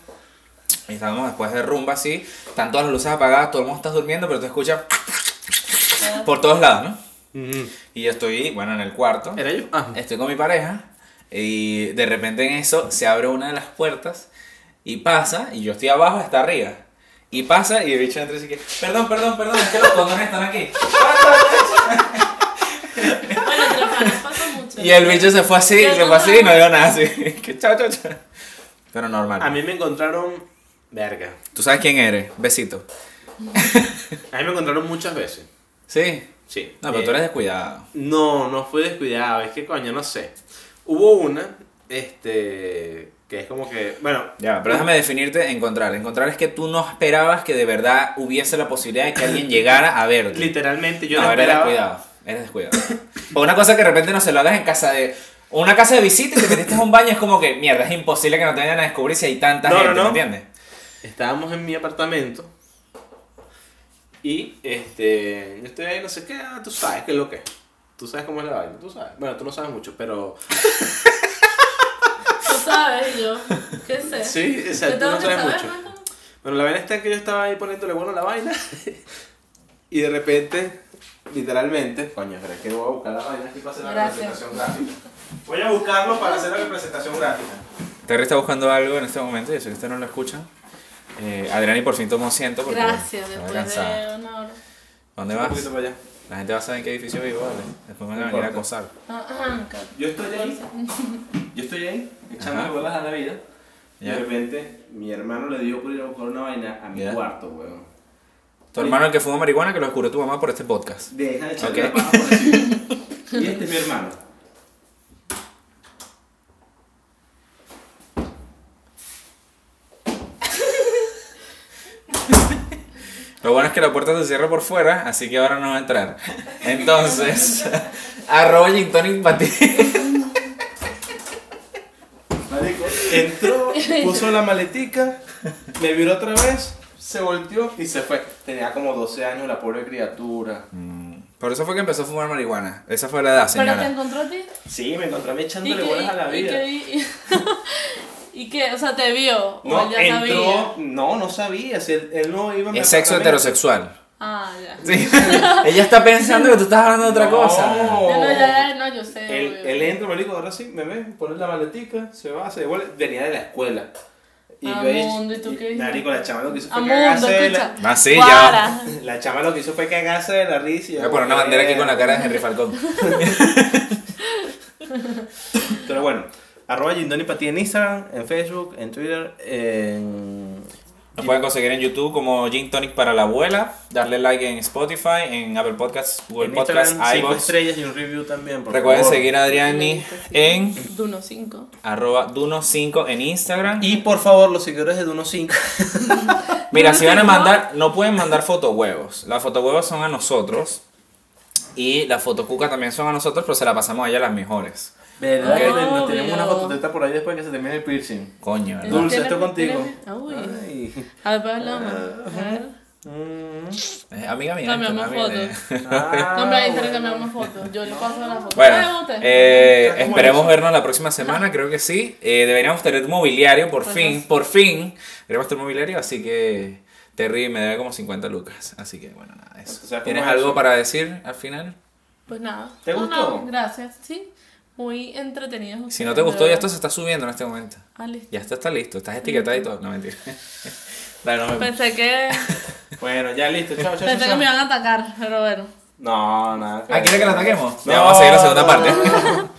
y estábamos después de rumba así, están todas las luces apagadas, todo el mundo está durmiendo, pero tú escuchas por todos lados, ¿no? Y yo estoy, bueno, en el cuarto, ¿Era yo? Ah. estoy con mi pareja, y de repente en eso se abre una de las puertas, y pasa, y yo estoy abajo, está arriba. Y pasa, y el bicho entra y dice que, perdón, perdón, perdón, es que los condones están aquí. Bueno, pasa mucho. Y el bicho se fue así, se fue así y no dijo nada así. Que chao, chao, chao. Pero normal. A mí me encontraron. Verga. ¿Tú sabes quién eres? Besito. A mí me encontraron muchas veces. Sí. Sí. No, pero Eh, tú eres descuidado. No, no fui descuidado. Es que coño, no sé. Hubo una. Este. Que es como que. Bueno. Ya, pero déjame definirte encontrar. Encontrar es que tú no esperabas que de verdad hubiese la posibilidad de que alguien llegara a verte. Literalmente yo no, no eres esperaba. descuidado. Eres descuidado. O una cosa que de repente no se lo hagas en casa de. O una casa de visita y te metiste a un baño es como que, mierda, es imposible que no te vayan a descubrir si hay tanta No, no, gente, no. ¿me entiendes? Estábamos en mi apartamento. Y este. Yo estoy ahí, no sé qué. ah, Tú sabes qué es lo que es. Tú sabes cómo es la vaina. Tú sabes. Bueno, tú no sabes mucho, pero. Sabes, yo. ¿Qué sé? Sí, o sea, ¿Qué tú no sabes saber? mucho. Bueno, la vaina está que yo estaba ahí poniéndole bueno a la vaina. y de repente, literalmente. Coño, pero es que voy a buscar la vaina aquí para hacer la Gracias. representación gráfica. Voy a buscarlo para hacer la representación gráfica. Terry está buscando algo en este momento, yo sé que ustedes no lo escuchan. Eh, Adrián y por fin tomó asiento porque Gracias, después de una hora. ¿Dónde Un vas? poquito para allá. La gente va a saber en qué edificio vivo, ¿vale? Después me van a venir a acosar. Ah. Yo estoy ahí. Yo estoy ahí, echándole bolas a la vida. Y Ya. de repente, mi hermano le dio por ir a buscar una vaina a mi cuarto, weón. Tu hermano el que fuma marihuana que lo descubrió tu mamá por este podcast. Deja de echarle Ok. la paja por encima. Y este es mi hermano. Lo bueno es que la puerta se cierra por fuera, así que ahora no va a entrar. Entonces, arroba gin tonic para ti. Entró, puso la maletica, me viró otra vez, se volteó y se fue. Tenía como 12 años la pobre criatura. Por eso fue que empezó a fumar marihuana. Esa fue la edad, ¿Pero te encontró a ti? Sí, me encontré a mí ¿Y echándole bolas a la ¿Y vida. qué? ¿Y, ¿Y qué? O sea, ¿te vio? ¿O No, ya entró, sabía? no, no sabía, si él, él no iba a Es sexo heterosexual. Ah, ya. Sí. Ella está pensando que tú estás hablando de otra No. cosa. No, no, ya, ya, no, yo sé. Él, él entra, marico, ahora sí, me ve, pone la maletica, se va, se devuelve. Venía de la escuela. Y yo Amundo, ¿y tú qué? Marico, la chama lo que hizo fue Amundo, cagarse de la... Ah, sí, Guara. La chama lo que hizo fue cagarse de la risa. yo, Voy a poner una bandera aquí con la cara de Henry Falcón. Pero bueno, arroba Gindoni para ti en Instagram, en Facebook, en Twitter, en... Nos pueden conseguir en YouTube como Gin Tonic para la abuela. Darle like en Spotify, en Apple Podcasts, Google en Podcasts, iVoox. estrellas y un review también, por Recuerden favor. seguir a Adriani en Duno 5. arroba Duno5 en Instagram. Y por favor, los seguidores de Duno 5. Mira, si van a Duno5. mandar, no pueden mandar fotohuevos. Las fotohuevos son a nosotros. Y las fotocucas también son a nosotros, pero se la pasamos a ella las mejores. ¿Verdad? Que Nos tenemos una fototeta por ahí después que se termine el piercing. Coño, ¿verdad? Dulce, ¿Tiene- estoy contigo. Uy. Ay. A ver, pues hablamos. A ver. Mm. Eh, amiga mía. Cambiamos mía. Ah, bueno. intercambiamos fotos. Yo le paso la foto. Bueno, eh, ¿Cómo esperemos es? vernos la próxima semana, creo que sí. Eh, deberíamos tener mobiliario, por Pues fin, sí. por fin. Queremos tener mobiliario, así que Terry me debe como 50 lucas. Así que bueno, nada, eso. O sea, ¿cómo ¿Tienes es algo eso? para decir al final? Pues nada. ¿Te No, gustó? no, gracias, sí. Muy entretenido. Si no te gustó, ya esto se está subiendo en este momento. Ah, listo. Ya esto está listo, estás etiquetado y todo. No, mentira. Dale, nos vemos. Pensé que, Bueno, ya listo, chao, chao, pensé que chao. me iban a atacar, pero bueno. No, nada. Ah, ¿quieres que la ataquemos? No. Ya vamos a seguir la segunda parte.